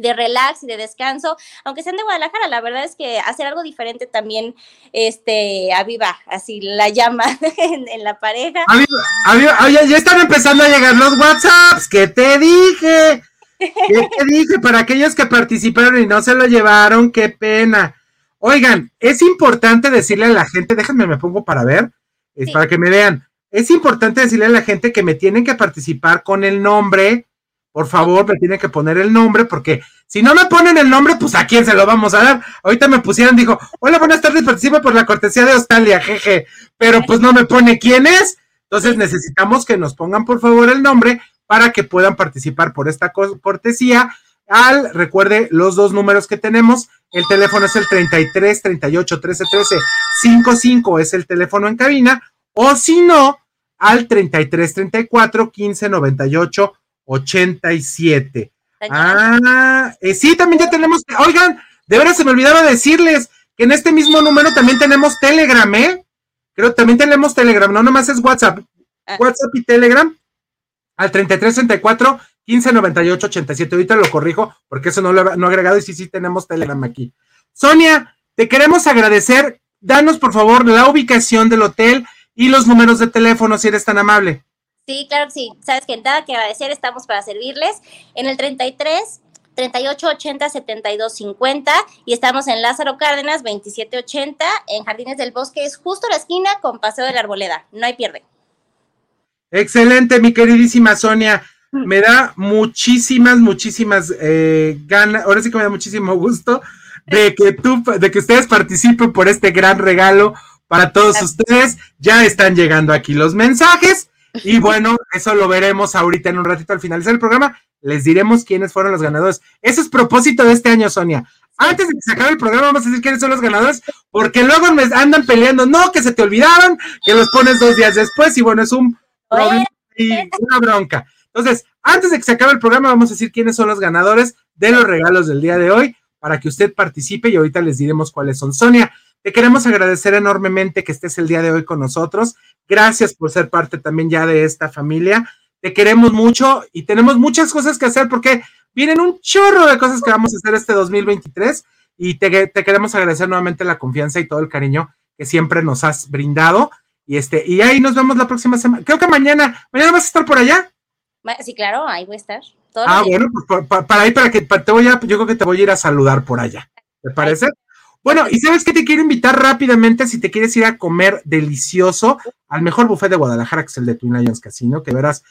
de relax y de descanso, aunque sean de Guadalajara, la verdad es que hacer algo diferente también, este, aviva así la llama <laughs> en, en la pareja. Oye, ya están empezando a llegar los WhatsApps. ¿Qué te dije? ¿Qué te dije? Para aquellos que participaron y no se lo llevaron, qué pena. Oigan, es importante decirle a la gente, déjenme me pongo para ver, es Sí. para que me vean. Es importante decirle a la gente que me tienen que participar con el nombre. Por favor, me tienen que poner el nombre, porque si no me ponen el nombre, pues a quién se lo vamos a dar. Ahorita me pusieron, dijo, hola, buenas tardes, participa por la cortesía de Australia, jeje. Pero pues no me pone quién es. Entonces necesitamos que nos pongan por favor el nombre para que puedan participar por esta co- cortesía. Al, recuerde los dos números que tenemos. El teléfono es el 33 38 13 13 55 es el teléfono en cabina. O si no, al 33 34 15 98 87. Ah, eh, sí, también ya tenemos. Oigan, de veras se me olvidaba decirles que en este mismo número también tenemos Telegram, ¿eh? Creo que también tenemos Telegram, no nomás es WhatsApp. Ah. WhatsApp y Telegram al 3334 1598 87. Ahorita lo corrijo porque eso no lo no he agregado y sí, sí tenemos Telegram aquí. Sonia, te queremos agradecer. Danos por favor la ubicación del hotel y los números de teléfono si eres tan amable. Sí, claro que sí. Sabes que nada que agradecer, estamos para servirles. En el 33 38 80 72 50 y estamos en Lázaro Cárdenas 27 80 en Jardines del Bosque, es justo la esquina con Paseo de la Arboleda. No hay pierde. Excelente, mi queridísima Sonia. Me da muchísimas, muchísimas eh, ganas, ahora sí que me da muchísimo gusto de que tú, de que ustedes participen por este gran regalo para todos ustedes. Ya están llegando aquí los mensajes y bueno, eso lo veremos ahorita en un ratito al finalizar el programa. Les diremos quiénes fueron los ganadores. Ese es propósito de este año, Sonia. Antes de que se acabe el programa, vamos a decir quiénes son los ganadores, porque luego me andan peleando, no, que se te olvidaron, que los pones dos días después, y bueno, es un problema y una bronca. Entonces, antes de que se acabe el programa, vamos a decir quiénes son los ganadores de los regalos del día de hoy para que usted participe y ahorita les diremos cuáles son. Sonia, te queremos agradecer enormemente que estés el día de hoy con nosotros. Gracias por ser parte también ya de esta familia. Te queremos mucho y tenemos muchas cosas que hacer porque vienen un chorro de cosas que vamos a hacer este 2023 y te, te queremos agradecer nuevamente la confianza y todo el cariño que siempre nos has brindado. Y este, y ahí nos vemos la próxima semana. Creo que mañana, mañana vas a estar por allá. Sí, claro, ahí voy a estar. Ah, bueno, pues pa- pa- para ahí, para que para- te voy a, yo creo que te voy a ir a saludar por allá. ¿Te parece? Bueno, y sabes que te quiero invitar rápidamente si te quieres ir a comer delicioso al mejor buffet de Guadalajara, que es el de Twin Lions Casino, que verás,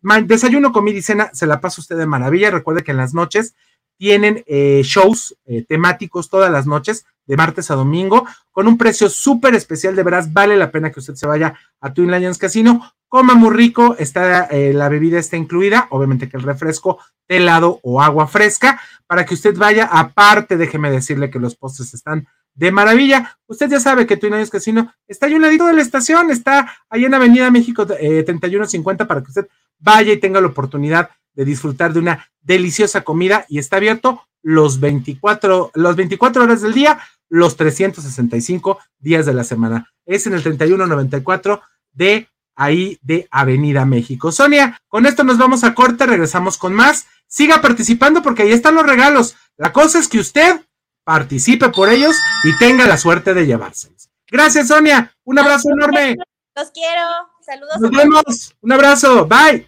ma- desayuno, comida y cena, se la pasa usted de maravilla. Recuerde que en las noches tienen eh, shows eh, temáticos todas las noches, de martes a domingo, con un precio súper especial, de veras vale la pena que usted se vaya a Twin Lions Casino, coma muy rico, está, eh, la bebida está incluida, obviamente que el refresco helado o agua fresca, para que usted vaya, aparte déjeme decirle que los postres están de maravilla. Usted ya sabe que Twin Lions Casino está ahí un ladito de la estación, está ahí en Avenida México 3150 para que usted vaya y tenga la oportunidad de disfrutar de una deliciosa comida y está abierto los 24, los 24 horas del día, los 365 días de la semana. Es en el 3194 de ahí de Avenida México. Sonia, con esto nos vamos a corte, regresamos con más. Siga participando porque ahí están los regalos. La cosa es que usted participe por ellos y tenga la suerte de llevárselos. Gracias, Sonia. Un abrazo enorme. Los quiero. Saludos. Nos vemos. Un abrazo. Bye.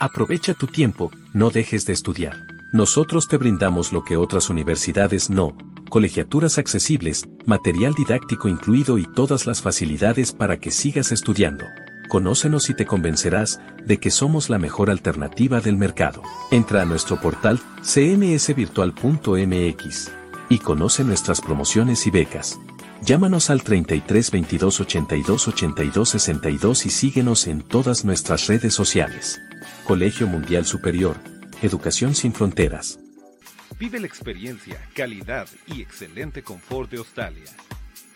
Aprovecha tu tiempo, no dejes de estudiar. Nosotros te brindamos lo que otras universidades no, colegiaturas accesibles, material didáctico incluido y todas las facilidades para que sigas estudiando. Conócenos y te convencerás de que somos la mejor alternativa del mercado. Entra a nuestro portal cmsvirtual.mx y conoce nuestras promociones y becas. Llámanos al 33 22 82 82 62 y síguenos en todas nuestras redes sociales. Colegio Mundial Superior, Educación sin Fronteras. Vive la experiencia, calidad y excelente confort de Australia.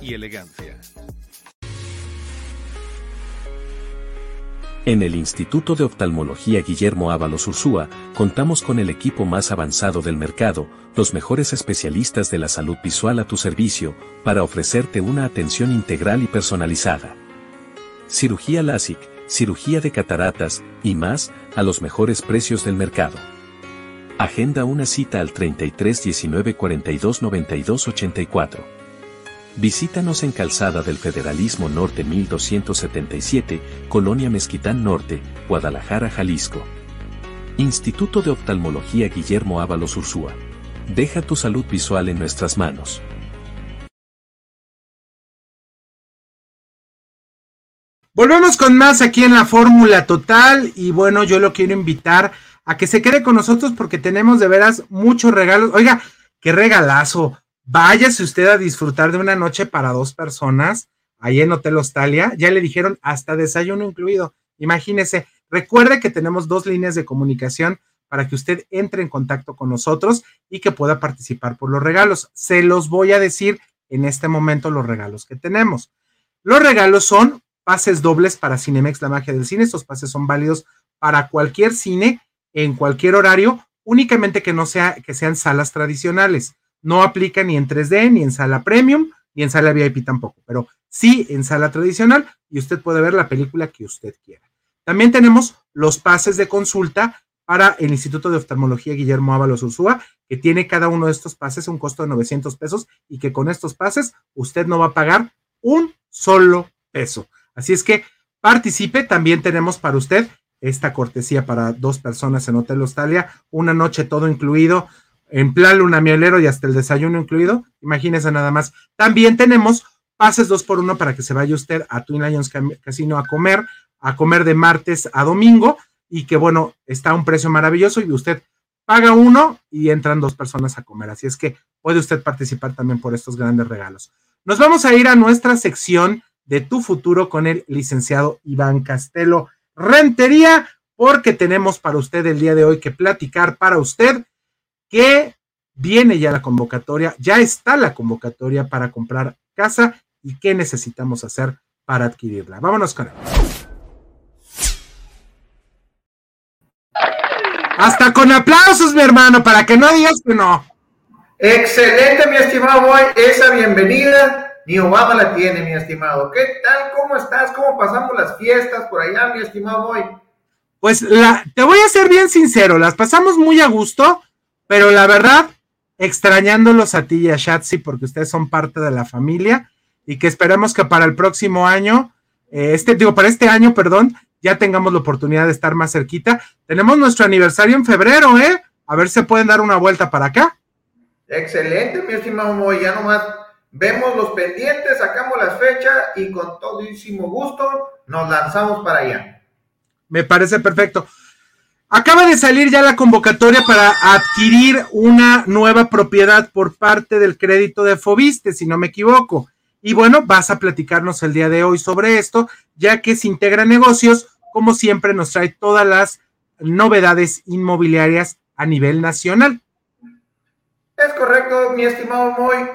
y elegancia. En el Instituto de Oftalmología Guillermo Ábalos Ursúa, contamos con el equipo más avanzado del mercado, los mejores especialistas de la salud visual a tu servicio, para ofrecerte una atención integral y personalizada. Cirugía LASIK, cirugía de cataratas, y más, a los mejores precios del mercado. Agenda una cita al 33 19 42 92 84. Visítanos en Calzada del Federalismo Norte 1277, Colonia Mezquitán Norte, Guadalajara, Jalisco. Instituto de Oftalmología Guillermo Ábalos Ursúa. Deja tu salud visual en nuestras manos. Volvemos con más aquí en la Fórmula Total y bueno, yo lo quiero invitar a que se quede con nosotros porque tenemos de veras muchos regalos. Oiga, qué regalazo. Váyase usted a disfrutar de una noche para dos personas ahí en Hotel Hostalia. Ya le dijeron hasta desayuno incluido. Imagínese, recuerde que tenemos dos líneas de comunicación para que usted entre en contacto con nosotros y que pueda participar por los regalos. Se los voy a decir en este momento los regalos que tenemos. Los regalos son pases dobles para Cinemex La Magia del Cine. Estos pases son válidos para cualquier cine en cualquier horario, únicamente que no sea que sean salas tradicionales. No aplica ni en 3D, ni en sala premium, ni en sala VIP tampoco, pero sí en sala tradicional y usted puede ver la película que usted quiera. También tenemos los pases de consulta para el Instituto de Oftalmología Guillermo Ábalos Ursúa, que tiene cada uno de estos pases un costo de 900 pesos y que con estos pases usted no va a pagar un solo peso. Así es que participe. También tenemos para usted esta cortesía para dos personas en Hotel Australia, una noche todo incluido en plan luna mielero y hasta el desayuno incluido. Imagínese nada más. También tenemos pases dos por uno para que se vaya usted a Twin Lions Casino a comer, a comer de martes a domingo y que bueno, está a un precio maravilloso y usted paga uno y entran dos personas a comer. Así es que puede usted participar también por estos grandes regalos. Nos vamos a ir a nuestra sección de tu futuro con el licenciado Iván Castelo Rentería, porque tenemos para usted el día de hoy que platicar para usted que viene ya la convocatoria, ya está la convocatoria para comprar casa y qué necesitamos hacer para adquirirla. Vámonos con él. Hasta con aplausos, mi hermano, para que no digas que no. Excelente, mi estimado Boy, esa bienvenida ni Obama la tiene, mi estimado. ¿Qué tal? ¿Cómo estás? ¿Cómo pasamos las fiestas por allá, mi estimado Boy? Pues la, te voy a ser bien sincero, las pasamos muy a gusto, pero la verdad, extrañándolos a ti y a Shatsi porque ustedes son parte de la familia y que esperamos que para el próximo año, eh, este, digo, para este año, perdón, ya tengamos la oportunidad de estar más cerquita. Tenemos nuestro aniversario en febrero, ¿eh? A ver si pueden dar una vuelta para acá. Excelente, mi estimado Moy. Ya nomás vemos los pendientes, sacamos las fechas y con todísimo gusto nos lanzamos para allá. Me parece perfecto. Acaba de salir ya la convocatoria para adquirir una nueva propiedad por parte del crédito de Fobiste, si no me equivoco. Y bueno, vas a platicarnos el día de hoy sobre esto, ya que se integra negocios, como siempre nos trae todas las novedades inmobiliarias a nivel nacional. Es correcto, mi estimado Moy.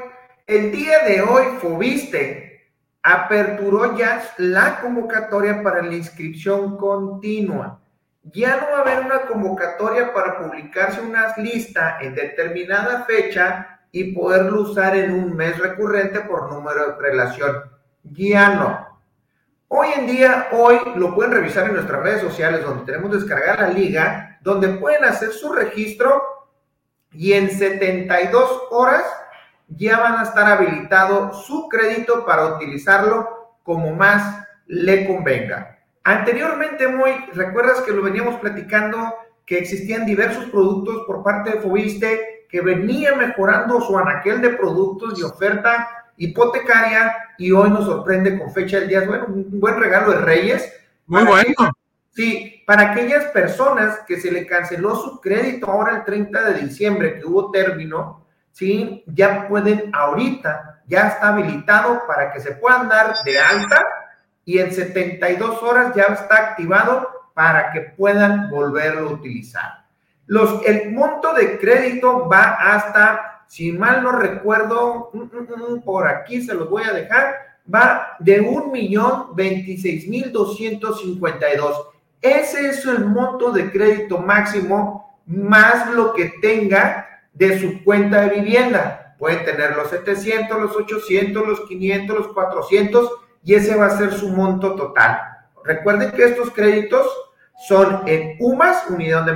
El día de hoy, Fobiste aperturó ya la convocatoria para la inscripción continua. Ya no va a haber una convocatoria para publicarse una lista en determinada fecha y poderlo usar en un mes recurrente por número de relación. Ya no. Hoy en día, hoy lo pueden revisar en nuestras redes sociales donde tenemos descargar la liga, donde pueden hacer su registro y en 72 horas ya van a estar habilitado su crédito para utilizarlo como más le convenga. Anteriormente, muy, recuerdas que lo veníamos platicando que existían diversos productos por parte de Fobiste que venía mejorando su anaquel de productos y oferta hipotecaria y hoy nos sorprende con fecha del día, bueno, un buen regalo de Reyes. Muy bueno. sí, para aquellas personas que se le canceló su crédito ahora el 30 de diciembre, que hubo término, ¿sí? Ya pueden ahorita, ya está habilitado para que se puedan dar de alta y en 72 horas ya está activado para que puedan volverlo a utilizar. Los, el monto de crédito va hasta, si mal no recuerdo, por aquí se los voy a dejar, va de un millón veintiséis mil doscientos cincuenta y dos. Ese es el monto de crédito máximo más lo que tenga de su cuenta de vivienda. Pueden tener los 700, los 800, los 500, los 400 y ese va a ser su monto total. Recuerden que estos créditos son en UMAS, unidad de,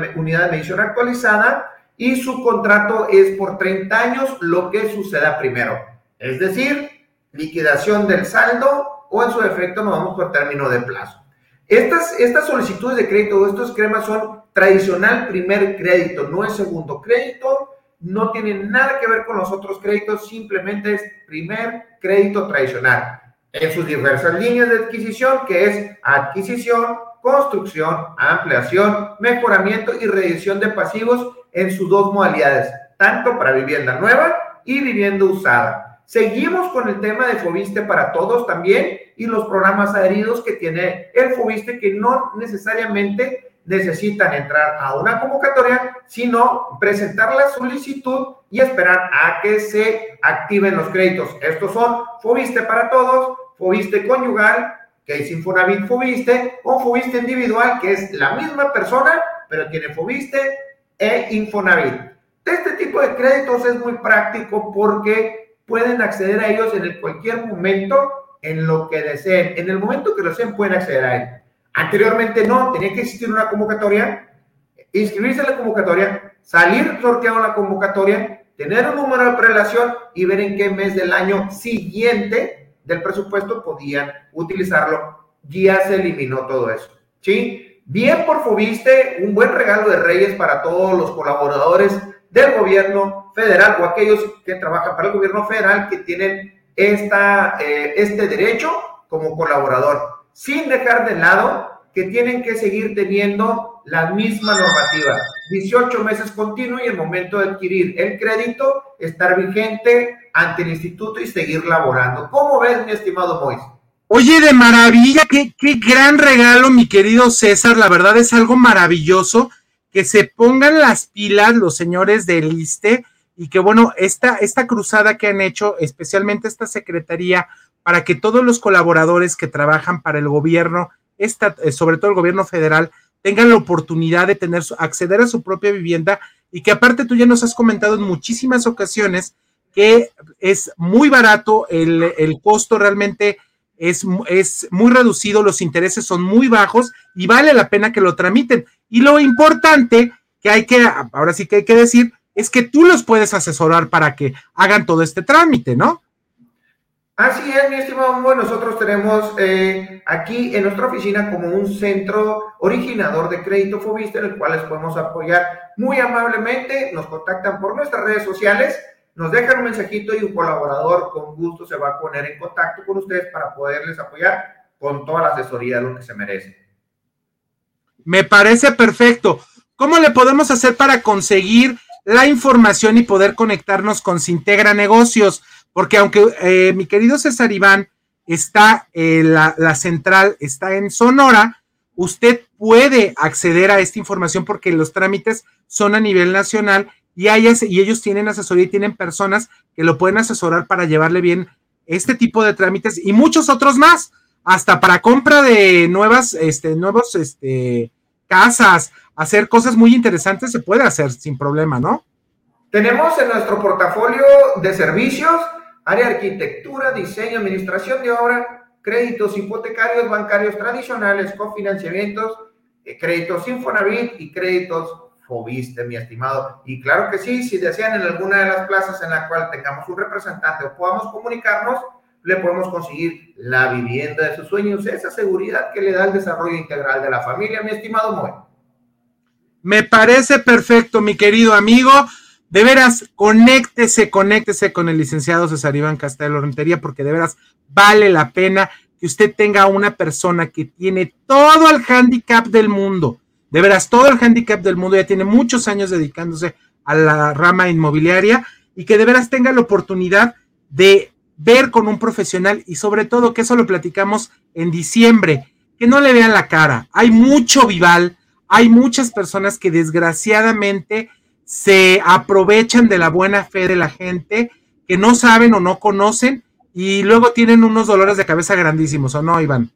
medición actualizada, y su contrato es por 30 años, lo que suceda primero. Es decir, liquidación del saldo o en su defecto nos vamos por término de plazo. Estas, estas solicitudes de crédito o estos cremas son tradicional primer crédito, no es segundo crédito, no tienen nada que ver con los otros créditos, simplemente es primer crédito tradicional en sus diversas líneas de adquisición, que es adquisición, construcción, ampliación, mejoramiento y reducción de pasivos en sus dos modalidades, tanto para vivienda nueva y vivienda usada. Seguimos con el tema de Fobiste para todos también y los programas adheridos que tiene el Fobiste que no necesariamente necesitan entrar a una convocatoria, sino presentar la solicitud y esperar a que se activen los créditos. Estos son Fobiste para todos, Fobiste conyugal, que es Infonavit Fobiste, o Fobiste individual, que es la misma persona, pero tiene Fobiste e Infonavit. Este tipo de créditos es muy práctico porque pueden acceder a ellos en cualquier momento en lo que deseen. En el momento que lo deseen pueden acceder a él. Anteriormente no, tenía que existir una convocatoria, inscribirse en la convocatoria, salir sorteado en la convocatoria, tener un número de prelación y ver en qué mes del año siguiente del presupuesto podían utilizarlo. Ya se eliminó todo eso. ¿Sí? Bien por Fobiste, un buen regalo de Reyes para todos los colaboradores del gobierno federal o aquellos que trabajan para el gobierno federal que tienen esta, eh, este derecho como colaborador sin dejar de lado que tienen que seguir teniendo la misma normativa. 18 meses continuo y el momento de adquirir el crédito, estar vigente ante el instituto y seguir laborando. ¿Cómo ves, mi estimado Mois? Oye, de maravilla, qué, qué gran regalo, mi querido César. La verdad es algo maravilloso que se pongan las pilas los señores del ISTE y que, bueno, esta, esta cruzada que han hecho, especialmente esta secretaría, para que todos los colaboradores que trabajan para el gobierno, esta, eh, sobre todo el gobierno federal, tengan la oportunidad de tener, acceder a su propia vivienda y que aparte tú ya nos has comentado en muchísimas ocasiones que es muy barato el, el costo realmente es, es muy reducido, los intereses son muy bajos y vale la pena que lo tramiten. Y lo importante que hay que, ahora sí que hay que decir, es que tú los puedes asesorar para que hagan todo este trámite, ¿no? Así es, mi estimado Bueno, Nosotros tenemos eh, aquí en nuestra oficina como un centro originador de crédito Fobiste, en el cual les podemos apoyar muy amablemente. Nos contactan por nuestras redes sociales, nos dejan un mensajito y un colaborador con gusto se va a poner en contacto con ustedes para poderles apoyar con toda la asesoría, lo que se merece. Me parece perfecto. ¿Cómo le podemos hacer para conseguir la información y poder conectarnos con Sintegra Negocios? Porque aunque eh, mi querido César Iván está, eh, la, central está en Sonora, usted puede acceder a esta información porque los trámites son a nivel nacional y, y ellos tienen asesoría y tienen personas que lo pueden asesorar para llevarle bien este tipo de trámites y muchos otros más, hasta para compra de nuevas, este, nuevos, este, casas, hacer cosas muy interesantes se puede hacer sin problema, ¿no? Tenemos en nuestro portafolio de servicios área de arquitectura, diseño, administración de obra, créditos hipotecarios, bancarios tradicionales, cofinanciamientos, eh, créditos Infonavit y créditos Fobiste, mi estimado. Y claro que sí, si desean en alguna de las plazas en la cual tengamos un representante o podamos comunicarnos, le podemos conseguir la vivienda de sus sueños, esa seguridad que le da el desarrollo integral de la familia, mi estimado Moy. Me parece perfecto, mi querido amigo. De veras, conéctese, conéctese con el licenciado César Iván Castelo Rentería, porque de veras vale la pena que usted tenga una persona que tiene todo el handicap del mundo. De veras, todo el handicap del mundo, ya tiene muchos años dedicándose a la rama inmobiliaria y que de veras tenga la oportunidad de ver con un profesional y sobre todo que eso lo platicamos en diciembre, que no le vean la cara. Hay mucho vival, hay muchas personas que desgraciadamente se aprovechan de la buena fe de la gente que no saben o no conocen y luego tienen unos dolores de cabeza grandísimos, ¿o no, Iván?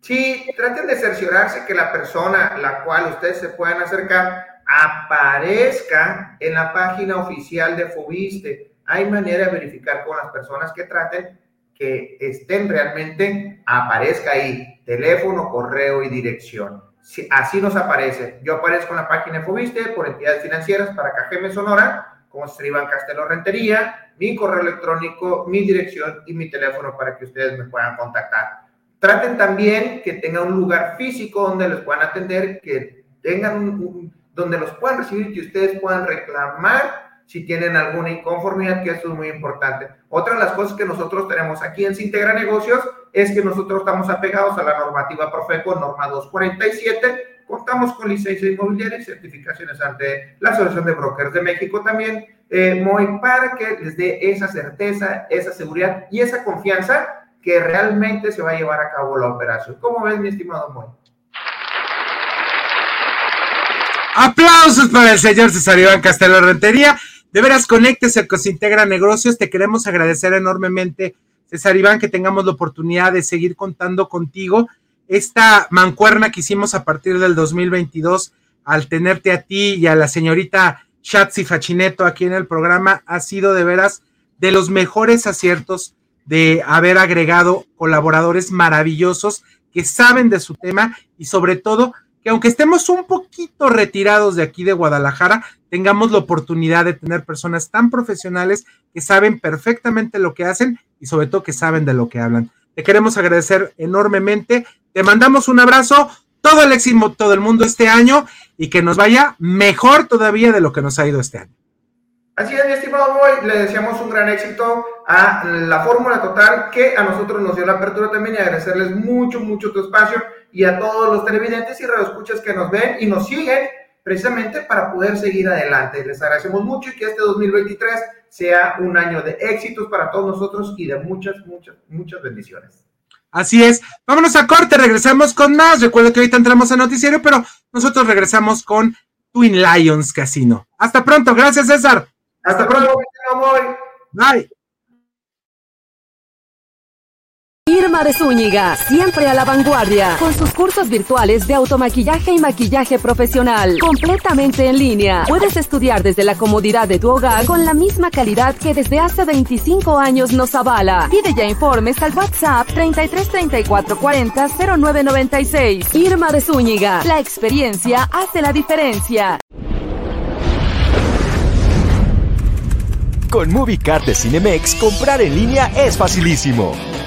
Sí, traten de cerciorarse que la persona a la cual ustedes se puedan acercar aparezca en la página oficial de Fobiste. Hay manera de verificar con las personas que traten que estén realmente, aparezca ahí teléfono, correo y dirección así nos aparece. Yo aparezco en la página de Fobiste por entidades financieras para Cajeme Sonora, como Iván Castelo Rentería, mi correo electrónico, mi dirección y mi teléfono para que ustedes me puedan contactar. Traten también que tengan un lugar físico donde les puedan atender, que tengan donde los puedan recibir, que ustedes puedan reclamar si tienen alguna inconformidad, que eso es muy importante. Otra de las cosas que nosotros tenemos aquí en Sintegra Negocios es que nosotros estamos apegados a la normativa Profeco, norma 247, contamos con licencia inmobiliaria y certificaciones ante la Asociación de Brokers de México también, eh, muy para que les dé esa certeza, esa seguridad y esa confianza que realmente se va a llevar a cabo la operación. ¿Cómo ves, mi estimado Moy? Aplausos para el señor César Iván Castelo Rentería. De veras, conéctese con Integra Negocios. Te queremos agradecer enormemente César Iván, que tengamos la oportunidad de seguir contando contigo. Esta mancuerna que hicimos a partir del 2022, al tenerte a ti y a la señorita Shatsi Fachineto aquí en el programa, ha sido de veras de los mejores aciertos de haber agregado colaboradores maravillosos que saben de su tema y sobre todo que aunque estemos un poquito retirados de aquí de Guadalajara, tengamos la oportunidad de tener personas tan profesionales que saben perfectamente lo que hacen y sobre todo que saben de lo que hablan. Te queremos agradecer enormemente. Te mandamos un abrazo, todo el éxito, todo el mundo este año y que nos vaya mejor todavía de lo que nos ha ido este año. Así es, mi estimado Boy, le deseamos un gran éxito a la Fórmula Total, que a nosotros nos dio la apertura también y agradecerles mucho, mucho tu espacio y a todos los televidentes y radioescuchas que nos ven y nos siguen precisamente para poder seguir adelante. Les agradecemos mucho y que este 2023 sea un año de éxitos para todos nosotros y de muchas, muchas, muchas bendiciones. Así es. Vámonos a corte, regresamos con más. Recuerda que ahorita entramos a noticiero, pero nosotros regresamos con Twin Lions Casino. Hasta pronto, gracias César. Hasta pronto, Bye. Irma de Zúñiga, siempre a la vanguardia, con sus cursos virtuales de automaquillaje y maquillaje profesional, completamente en línea. Puedes estudiar desde la comodidad de tu hogar con la misma calidad que desde hace 25 años nos avala. Pide ya informes al WhatsApp 33 34 40 0996. Irma de Zúñiga, la experiencia hace la diferencia. Con MovieCard de Cinemex, comprar en línea es facilísimo.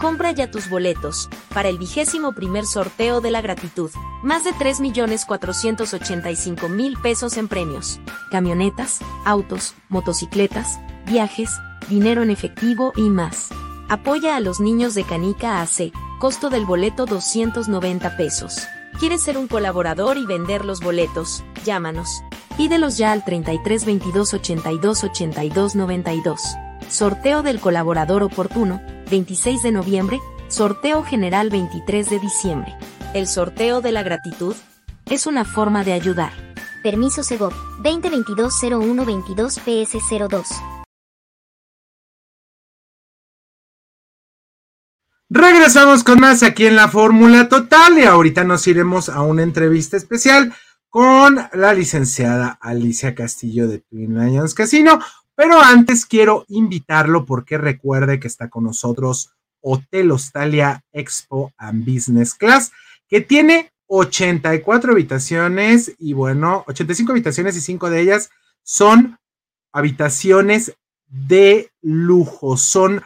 Compra ya tus boletos para el vigésimo primer sorteo de la gratitud. Más de 3.485.000 pesos en premios. Camionetas, autos, motocicletas, viajes, dinero en efectivo y más. Apoya a los niños de Canica AC. Costo del boleto 290 pesos. ¿Quieres ser un colaborador y vender los boletos? Llámanos. Pídelos ya al 33 22 82 82 92. Sorteo del colaborador oportuno, 26 de noviembre, sorteo general 23 de diciembre. El sorteo de la gratitud es una forma de ayudar. Permiso Segov 2022-0122 PS02. Regresamos con más aquí en la Fórmula Total y ahorita nos iremos a una entrevista especial con la licenciada Alicia Castillo de Twin Lions Casino. Pero antes quiero invitarlo porque recuerde que está con nosotros Hotel Hostalia Expo and Business Class, que tiene 84 habitaciones y bueno, 85 habitaciones y 5 de ellas son habitaciones de lujo, son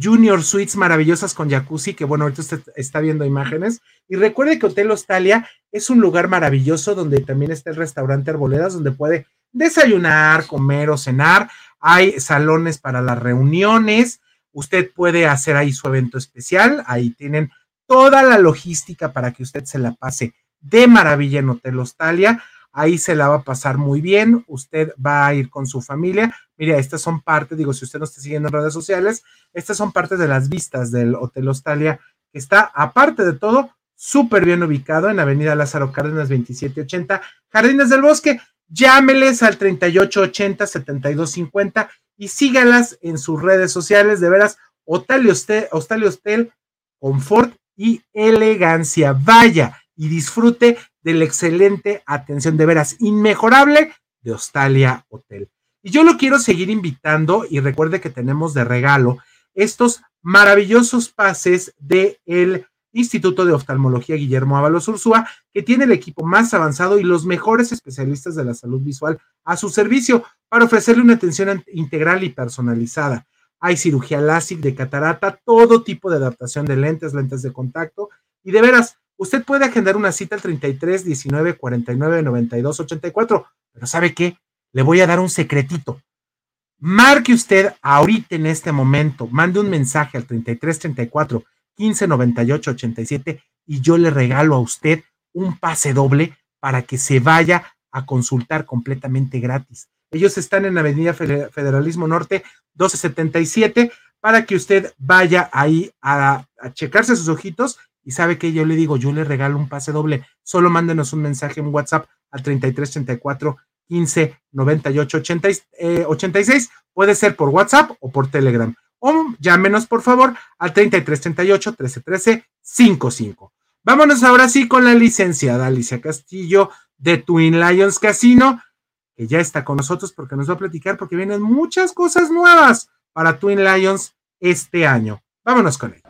Junior Suites maravillosas con jacuzzi, que bueno, ahorita usted está viendo imágenes. Y recuerde que Hotel Hostalia es un lugar maravilloso donde también está el restaurante Arboledas, donde puede desayunar, comer o cenar. Hay salones para las reuniones. Usted puede hacer ahí su evento especial. Ahí tienen toda la logística para que usted se la pase de maravilla en Hotel Hostalia. Ahí se la va a pasar muy bien. Usted va a ir con su familia. Mira, estas son partes, digo, si usted no está siguiendo en redes sociales, estas son partes de las vistas del Hotel Hostalia, que está, aparte de todo, súper bien ubicado en Avenida Lázaro Cárdenas 2780, Jardines del Bosque. Llámeles al 3880-7250 y sígalas en sus redes sociales. De veras, Hostal Hostel, confort y elegancia. Vaya y disfrute de la excelente atención, de veras, inmejorable de Hostalia Hotel. Y yo lo quiero seguir invitando y recuerde que tenemos de regalo estos maravillosos pases del el Instituto de Oftalmología Guillermo Ábalos Ursúa, que tiene el equipo más avanzado y los mejores especialistas de la salud visual a su servicio para ofrecerle una atención integral y personalizada. Hay cirugía láser de catarata, todo tipo de adaptación de lentes, lentes de contacto. Y de veras, usted puede agendar una cita al 33 19 49 92 84. Pero ¿sabe qué? Le voy a dar un secretito. Marque usted ahorita en este momento, mande un mensaje al 33 34 15 98 87 y yo le regalo a usted un pase doble para que se vaya a consultar completamente gratis. Ellos están en Avenida Federalismo Norte 1277 para que usted vaya ahí a, checarse sus ojitos y sabe que yo le digo, yo le regalo un pase doble. Solo mándenos un mensaje en WhatsApp al 3334 15 98 86. Puede ser por WhatsApp o por Telegram o llámenos por favor al 3338 1313 55. Vámonos ahora sí con la licenciada Alicia Castillo de Twin Lions Casino, que ya está con nosotros porque nos va a platicar porque vienen muchas cosas nuevas para Twin Lions este año. Vámonos con él.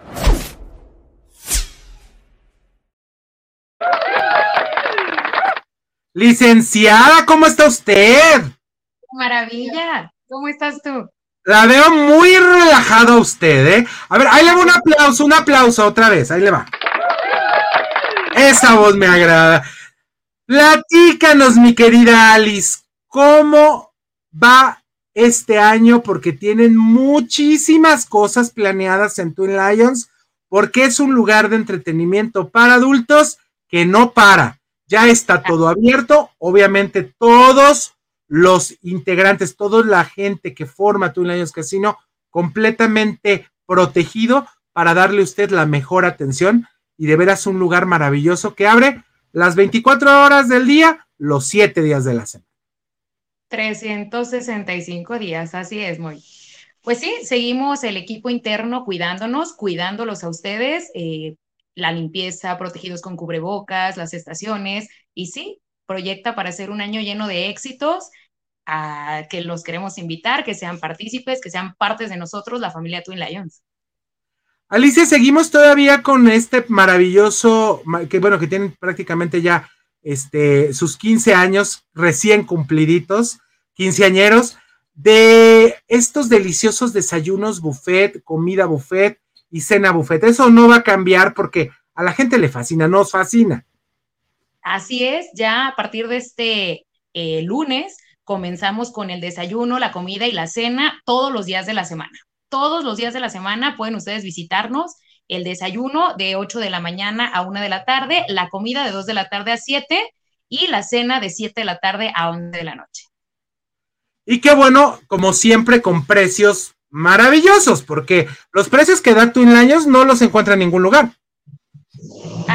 Licenciada, ¿cómo está usted? Maravilla. ¿Cómo estás tú? La veo muy relajado a usted, ¿eh? A ver, ahí le va un aplauso, un aplauso otra vez, ahí le va. Esa voz me agrada. Platícanos, mi querida Alice, ¿cómo va este año? Porque tienen muchísimas cosas planeadas en Twin Lions, porque es un lugar de entretenimiento para adultos que no para. Ya está todo abierto, obviamente todos los integrantes, toda la gente que forma Twin Lions Casino completamente protegido para darle a usted la mejor atención y de veras un lugar maravilloso que abre las 24 horas del día, los 7 días de la semana. 365 días, así es, muy. Pues sí, seguimos el equipo interno cuidándonos, cuidándolos a ustedes, eh, la limpieza, protegidos con cubrebocas, las estaciones, y sí, proyecta para ser un año lleno de éxitos, a que los queremos invitar, que sean partícipes, que sean partes de nosotros, la familia Twin Lions. Alicia, seguimos todavía con este maravilloso, que bueno, que tienen prácticamente ya este, sus 15 años recién cumpliditos, quinceañeros, de estos deliciosos desayunos buffet, comida buffet y cena buffet. Eso no va a cambiar porque a la gente le fascina, nos fascina. Así es, ya a partir de este eh, lunes comenzamos con el desayuno, la comida y la cena todos los días de la semana. Todos los días de la semana pueden ustedes visitarnos. El desayuno de 8 de la mañana a 1 de la tarde, la comida de 2 de la tarde a 7 y la cena de 7 de la tarde a 11 de la noche. Y qué bueno, como siempre, con precios maravillosos, porque los precios que da Twin Lions no los encuentra en ningún lugar.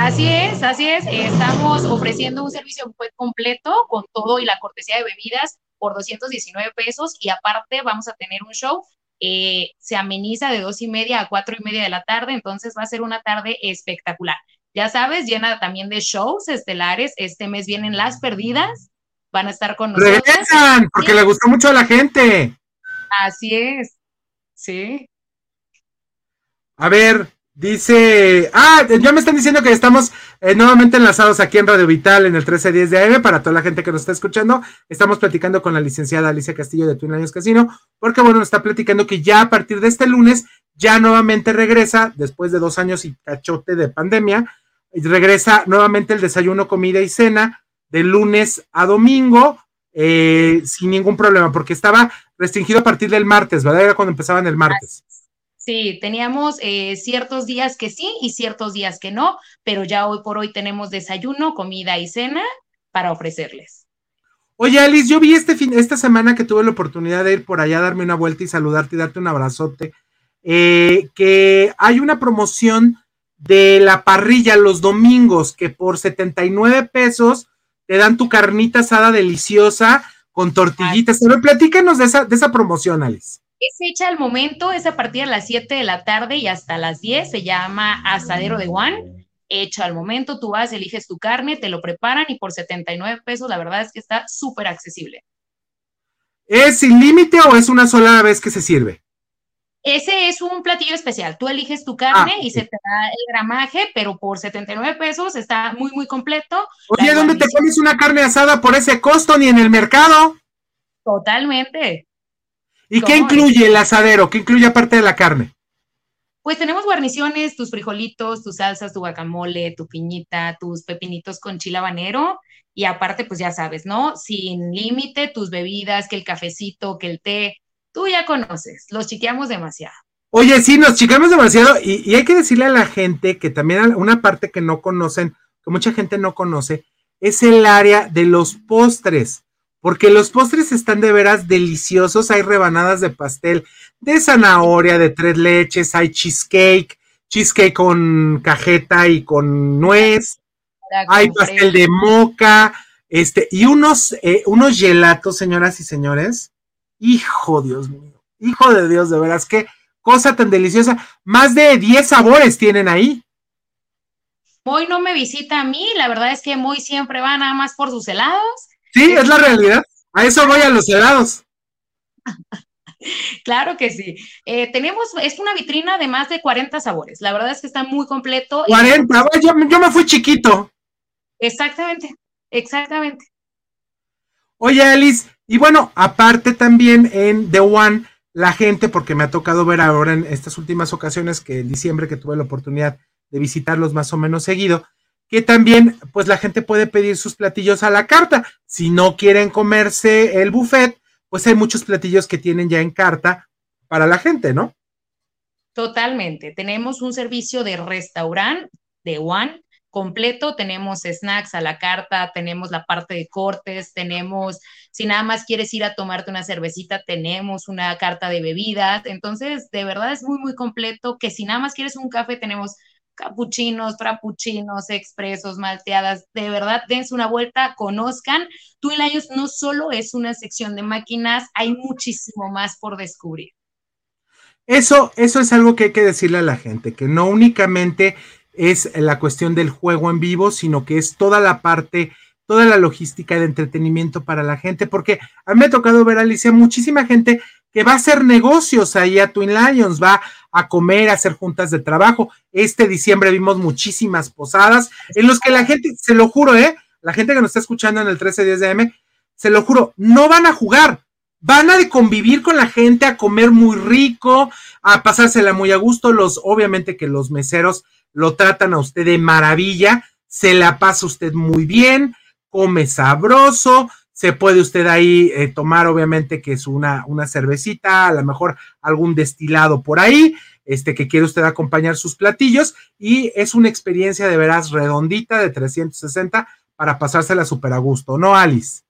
Así es, así es. Estamos ofreciendo un servicio completo con todo y la cortesía de bebidas por 219 pesos y aparte vamos a tener un show. Eh, se ameniza de dos y media a cuatro y media de la tarde, entonces va a ser una tarde espectacular. Ya sabes, llena también de shows estelares. Este mes vienen Las Perdidas, van a estar con nosotros. Regresan, porque le gustó mucho a la gente. Así es, sí. A ver, Dice, ah, ya me están diciendo que estamos eh, nuevamente enlazados aquí en Radio Vital en el 1310 de AM para toda la gente que nos está escuchando. Estamos platicando con la licenciada Alicia Castillo de Twin Lions Casino, porque bueno, nos está platicando que ya a partir de este lunes ya nuevamente regresa, después de dos años y cachote de pandemia, regresa nuevamente el desayuno, comida y cena de lunes a domingo eh, sin ningún problema, porque estaba restringido a partir del martes, ¿verdad? Era cuando empezaban el martes. Sí, teníamos eh, ciertos días que sí y ciertos días que no, pero ya hoy por hoy tenemos desayuno, comida y cena para ofrecerles. Oye, Alice, yo vi este fin, esta semana que tuve la oportunidad de ir por allá, darme una vuelta y saludarte y darte un abrazote, eh, que hay una promoción de la parrilla los domingos que por 79 pesos te dan tu carnita asada deliciosa con tortillitas. Pero platícanos de esa, de esa promoción, Alice. Es hecha al momento, es a partir de las 7 de la tarde y hasta las 10, se llama Asadero de Juan. Hecho al momento, tú vas, eliges tu carne, te lo preparan y por 79 pesos, la verdad es que está súper accesible. ¿Es sin límite o es una sola vez que se sirve? Ese es un platillo especial. Tú eliges tu carne ah, y se te da el gramaje, pero por 79 pesos está muy, muy completo. Oye, ¿dónde te pones una carne asada por ese costo? Ni en el mercado. Totalmente. ¿Y qué incluye el asadero? ¿Qué incluye aparte de la carne? Pues tenemos guarniciones, tus frijolitos, tus salsas, tu guacamole, tu piñita, tus pepinitos con chile habanero y aparte, pues ya sabes, ¿no? Sin límite, tus bebidas, que el cafecito, que el té, tú ya conoces, los chiqueamos demasiado. Oye, sí, nos chiqueamos demasiado y, y hay que decirle a la gente que también una parte que no conocen, que mucha gente no conoce, es el área de los postres porque los postres están de veras deliciosos. Hay rebanadas de pastel de zanahoria, de tres leches, hay cheesecake, cheesecake con cajeta y con nuez, hay pastel de moca, este, y unos, eh, unos gelatos, señoras y señores. Hijo, Dios mío, hijo de Dios, de veras, qué cosa tan deliciosa. Más de 10 sabores tienen ahí. Moy no me visita a mí, la verdad es que Moy siempre va nada más por sus helados Sí, es la realidad. A eso voy a los helados. <laughs> Claro que sí. Eh, tenemos, es una vitrina de más de 40 sabores. La verdad es que está muy completo. 40, yo, yo me fui chiquito. Exactamente, exactamente. Oye, Alice, y bueno, aparte también en The One, la gente, porque me ha tocado ver ahora en estas últimas ocasiones que en diciembre que tuve la oportunidad de visitarlos más o menos seguido, que también pues la gente puede pedir sus platillos a la carta. Si no quieren comerse el buffet, pues hay muchos platillos que tienen ya en carta para la gente, ¿no? Totalmente. Tenemos un servicio de restaurante de One completo, tenemos snacks a la carta, tenemos la parte de cortes, tenemos, si nada más quieres ir a tomarte una cervecita, tenemos una carta de bebidas, entonces de verdad es muy, muy completo, que si nada más quieres un café, tenemos capuchinos, frappuccinos, expresos, malteadas, de verdad dense una vuelta, conozcan. Twin Lions no solo es una sección de máquinas, hay muchísimo más por descubrir. Eso, eso es algo que hay que decirle a la gente, que no únicamente es la cuestión del juego en vivo, sino que es toda la parte, toda la logística de entretenimiento para la gente, porque a mí me ha tocado ver, Alicia, muchísima gente que va a hacer negocios ahí a Twin Lions, va a comer, a hacer juntas de trabajo. Este diciembre vimos muchísimas posadas en los que la gente, se lo juro, ¿eh? La gente que nos está escuchando en el 1310 de M, se lo juro, no van a jugar, van a convivir con la gente, a comer muy rico, a pasársela muy a gusto. Los, obviamente que los meseros lo tratan a usted de maravilla, se la pasa usted muy bien, come sabroso, se puede usted ahí eh, tomar, obviamente, que es una, una cervecita, a lo mejor algún destilado por ahí, este que quiere usted acompañar sus platillos, y es una experiencia de veras redondita de 360 para pasársela súper a gusto, ¿no, Alice?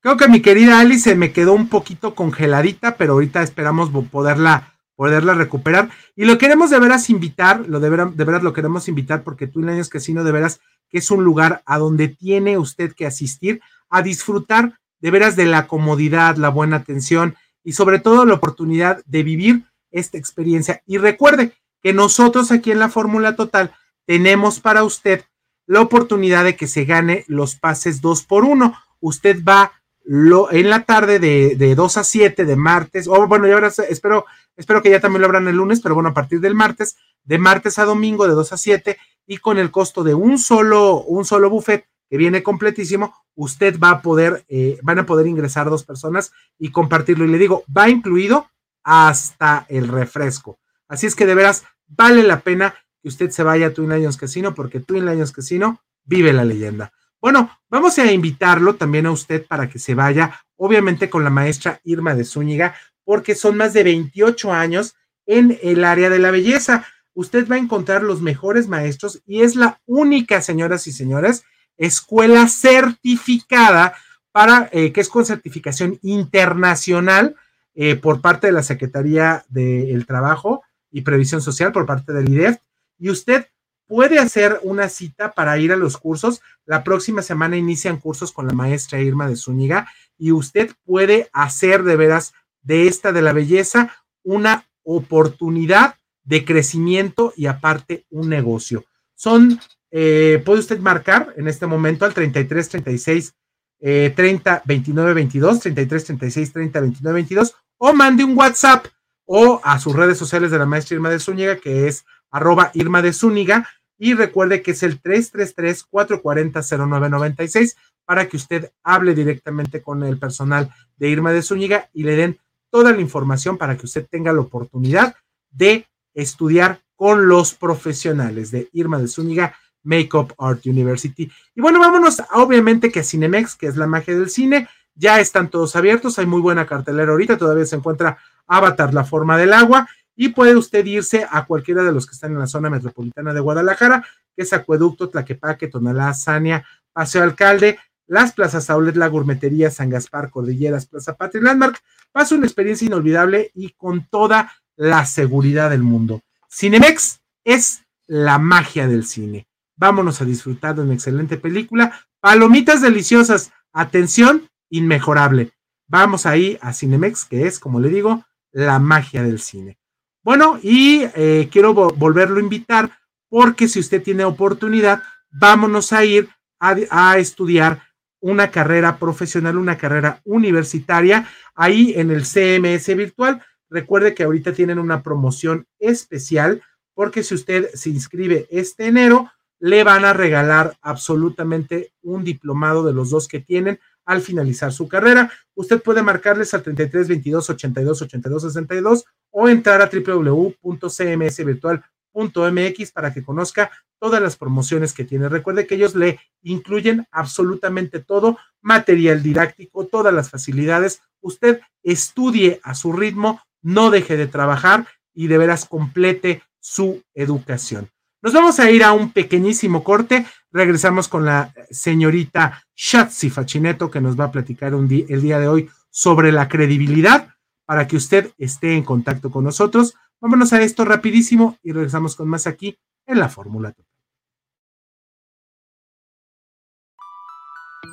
Creo que mi querida Alice se me quedó un poquito congeladita, pero ahorita esperamos poderla, poderla recuperar. Y lo queremos de veras invitar, lo de veras, de veras lo queremos invitar porque Twin Lions Casino de veras que es un lugar a donde tiene usted que asistir a disfrutar de veras de la comodidad, la buena atención y sobre todo la oportunidad de vivir esta experiencia. Y recuerde que nosotros aquí en la Fórmula Total tenemos para usted la oportunidad de que se gane los pases dos por uno. Usted va lo, en la tarde de, de 2 a 7 de martes, o bueno, ya ahora espero, espero que ya también lo abran el lunes, pero bueno, a partir del martes, de martes a domingo de 2 a 7 y con el costo de un solo, un solo buffet que viene completísimo, usted va a poder, eh, van a poder ingresar dos personas y compartirlo. Y le digo, va incluido hasta el refresco. Así es que de veras vale la pena que usted se vaya a Twin Lions Casino porque Twin Lions Casino vive la leyenda. Bueno, vamos a invitarlo también a usted para que se vaya, obviamente con la maestra Irma de Zúñiga, porque son más de 28 años en el área de la belleza usted va a encontrar los mejores maestros y es la única, señoras y señores, escuela certificada para, eh, que es con certificación internacional eh, por parte de la Secretaría del Trabajo y Previsión Social, por parte del IDEF, y usted puede hacer una cita para ir a los cursos. La próxima semana inician cursos con la maestra Irma de Zúñiga y usted puede hacer de veras de esta de la belleza una oportunidad de crecimiento y aparte un negocio. Son, eh, puede usted marcar en este momento al 33 36 eh, 30 29 22, 33 36 30 29 22, o mande un WhatsApp o a sus redes sociales de la maestra Irma de Zúñiga, que es arroba Irma de Zúñiga, y recuerde que es el 333 440 0996 para que usted hable directamente con el personal de Irma de Zúñiga y le den toda la información para que usted tenga la oportunidad de estudiar con los profesionales de Irma de Zúñiga, Makeup Art University. Y bueno, vámonos obviamente que a Cinemex, que es la magia del cine, ya están todos abiertos, hay muy buena cartelera ahorita, todavía se encuentra Avatar, la forma del agua, y puede usted irse a cualquiera de los que están en la zona metropolitana de Guadalajara, que es Acueducto, Tlaquepaque, Tonalá, Sania, Paseo Alcalde, las plazas Aulet, La Gourmetería, San Gaspar, Cordilleras, Plaza Patria Landmark. Pasa una experiencia inolvidable y con toda la seguridad del mundo. Cinemex es la magia del cine. Vámonos a disfrutar de una excelente película. Palomitas deliciosas. Atención, inmejorable. Vamos ahí a Cinemex, que es, como le digo, la magia del cine. Bueno, y eh, quiero volverlo a invitar porque si usted tiene oportunidad, vámonos a ir a, a estudiar una carrera profesional, una carrera universitaria ahí en el CMS virtual. Recuerde que ahorita tienen una promoción especial porque si usted se inscribe este enero, le van a regalar absolutamente un diplomado de los dos que tienen al finalizar su carrera. Usted puede marcarles al 33 22 82 82 62 o entrar a www.cmsvirtual.mx para que conozca todas las promociones que tiene. Recuerde que ellos le incluyen absolutamente todo, material didáctico, todas las facilidades. Usted estudie a su ritmo, no deje de trabajar y de veras complete su educación. Nos vamos a ir a un pequeñísimo corte. Regresamos con la señorita Shatsi Fachineto que nos va a platicar el día de hoy sobre la credibilidad para que usted esté en contacto con nosotros. Vámonos a esto rapidísimo y regresamos con más aquí en la Fórmula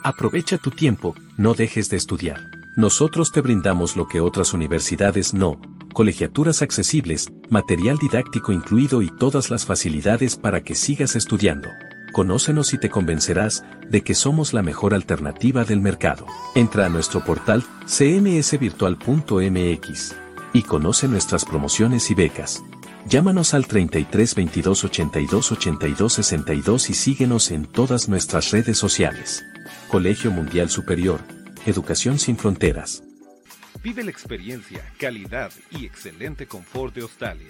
Aprovecha tu tiempo, no dejes de estudiar. Nosotros te brindamos lo que otras universidades no colegiaturas accesibles, material didáctico incluido y todas las facilidades para que sigas estudiando. Conócenos y te convencerás de que somos la mejor alternativa del mercado. Entra a nuestro portal cmsvirtual.mx y conoce nuestras promociones y becas. Llámanos al 33 22 82 82 62 y síguenos en todas nuestras redes sociales. Colegio Mundial Superior, Educación sin Fronteras. Vive la experiencia, calidad y excelente confort de Australia.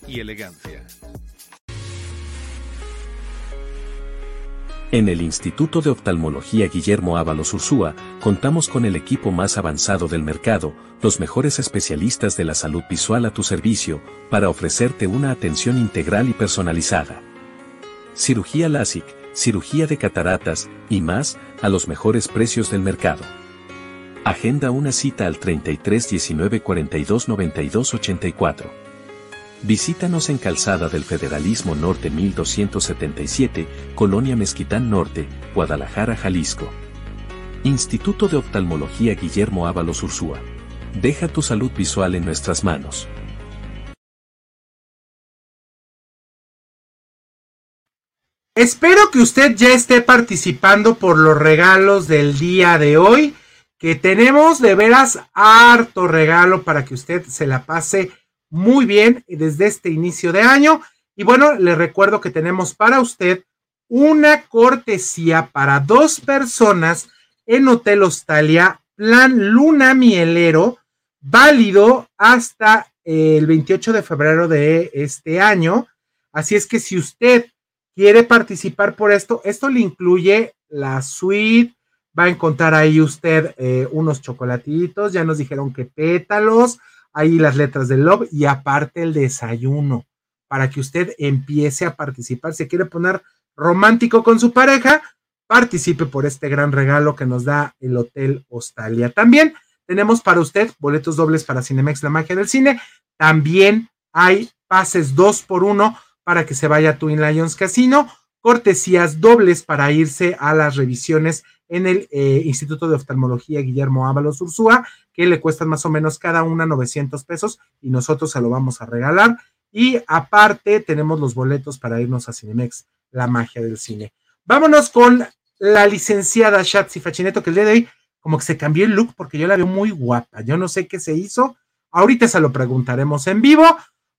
y elegancia. En el Instituto de Oftalmología Guillermo Ábalos Ursúa, contamos con el equipo más avanzado del mercado, los mejores especialistas de la salud visual a tu servicio, para ofrecerte una atención integral y personalizada. Cirugía LASIK, cirugía de cataratas y más, a los mejores precios del mercado. Agenda una cita al 33 19 42 92 84. Visítanos en Calzada del Federalismo Norte 1277, Colonia Mezquitán Norte, Guadalajara, Jalisco. Instituto de Oftalmología Guillermo Ábalos Ursúa. Deja tu salud visual en nuestras manos. Espero que usted ya esté participando por los regalos del día de hoy que tenemos de veras harto regalo para que usted se la pase muy bien desde este inicio de año. Y bueno, le recuerdo que tenemos para usted una cortesía para dos personas en Hotel Hostalia, plan Luna Mielero, válido hasta el 28 de febrero de este año. Así es que si usted quiere participar por esto, esto le incluye la suite, va a encontrar ahí usted eh, unos chocolatitos, ya nos dijeron que pétalos, ahí las letras del love y aparte el desayuno para que usted empiece a participar. Si quiere poner romántico con su pareja, participe por este gran regalo que nos da el Hotel Hostalia. También tenemos para usted boletos dobles para Cinemex, la magia del cine. También hay pases dos por uno para que se vaya a Twin Lions Casino, cortesías dobles para irse a las revisiones en el eh, Instituto de Oftalmología Guillermo Ábalos Ursúa, que le cuestan más o menos cada una 900 pesos y nosotros se lo vamos a regalar. Y aparte tenemos los boletos para irnos a Cinemex, la magia del cine. Vámonos con la licenciada Shatsi Fachineto, que el día de hoy como que se cambió el look porque yo la veo muy guapa. Yo no sé qué se hizo. Ahorita se lo preguntaremos en vivo.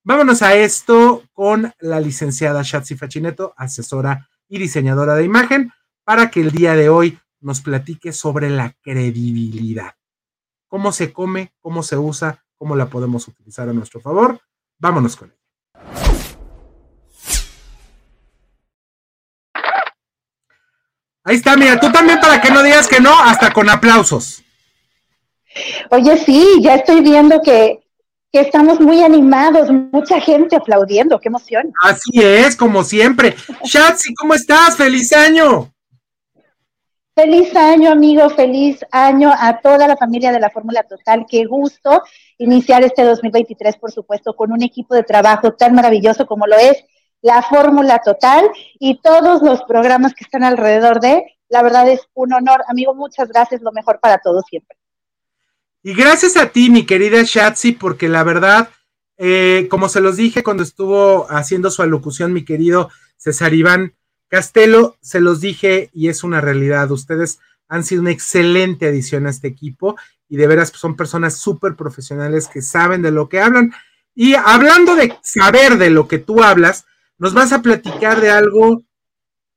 Vámonos a esto con la licenciada Shatsi Fachineto, asesora y diseñadora de imagen, para que el día de hoy nos platique sobre la credibilidad. ¿Cómo se come? ¿Cómo se usa? ¿Cómo la podemos utilizar a nuestro favor? Vámonos con ella. Ahí está, mira, tú también para que no digas que no, hasta con aplausos. Oye, sí, ya estoy viendo que, que estamos muy animados, mucha gente aplaudiendo, qué emoción. Así es, como siempre. Shatsi, ¿cómo estás? ¡Feliz año! Feliz año, amigo, feliz año a toda la familia de la Fórmula Total. Qué gusto iniciar este 2023, por supuesto, con un equipo de trabajo tan maravilloso como lo es la fórmula total y todos los programas que están alrededor de. La verdad es un honor, amigo. Muchas gracias. Lo mejor para todos siempre. Y gracias a ti, mi querida Shatsi, porque la verdad, eh, como se los dije cuando estuvo haciendo su alocución, mi querido César Iván Castelo, se los dije y es una realidad. Ustedes han sido una excelente adición a este equipo y de veras son personas súper profesionales que saben de lo que hablan. Y hablando de saber de lo que tú hablas, nos vas a platicar de algo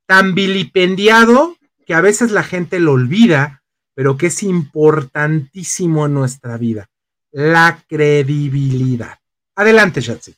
tan vilipendiado que a veces la gente lo olvida, pero que es importantísimo en nuestra vida, la credibilidad. Adelante, Shatsi.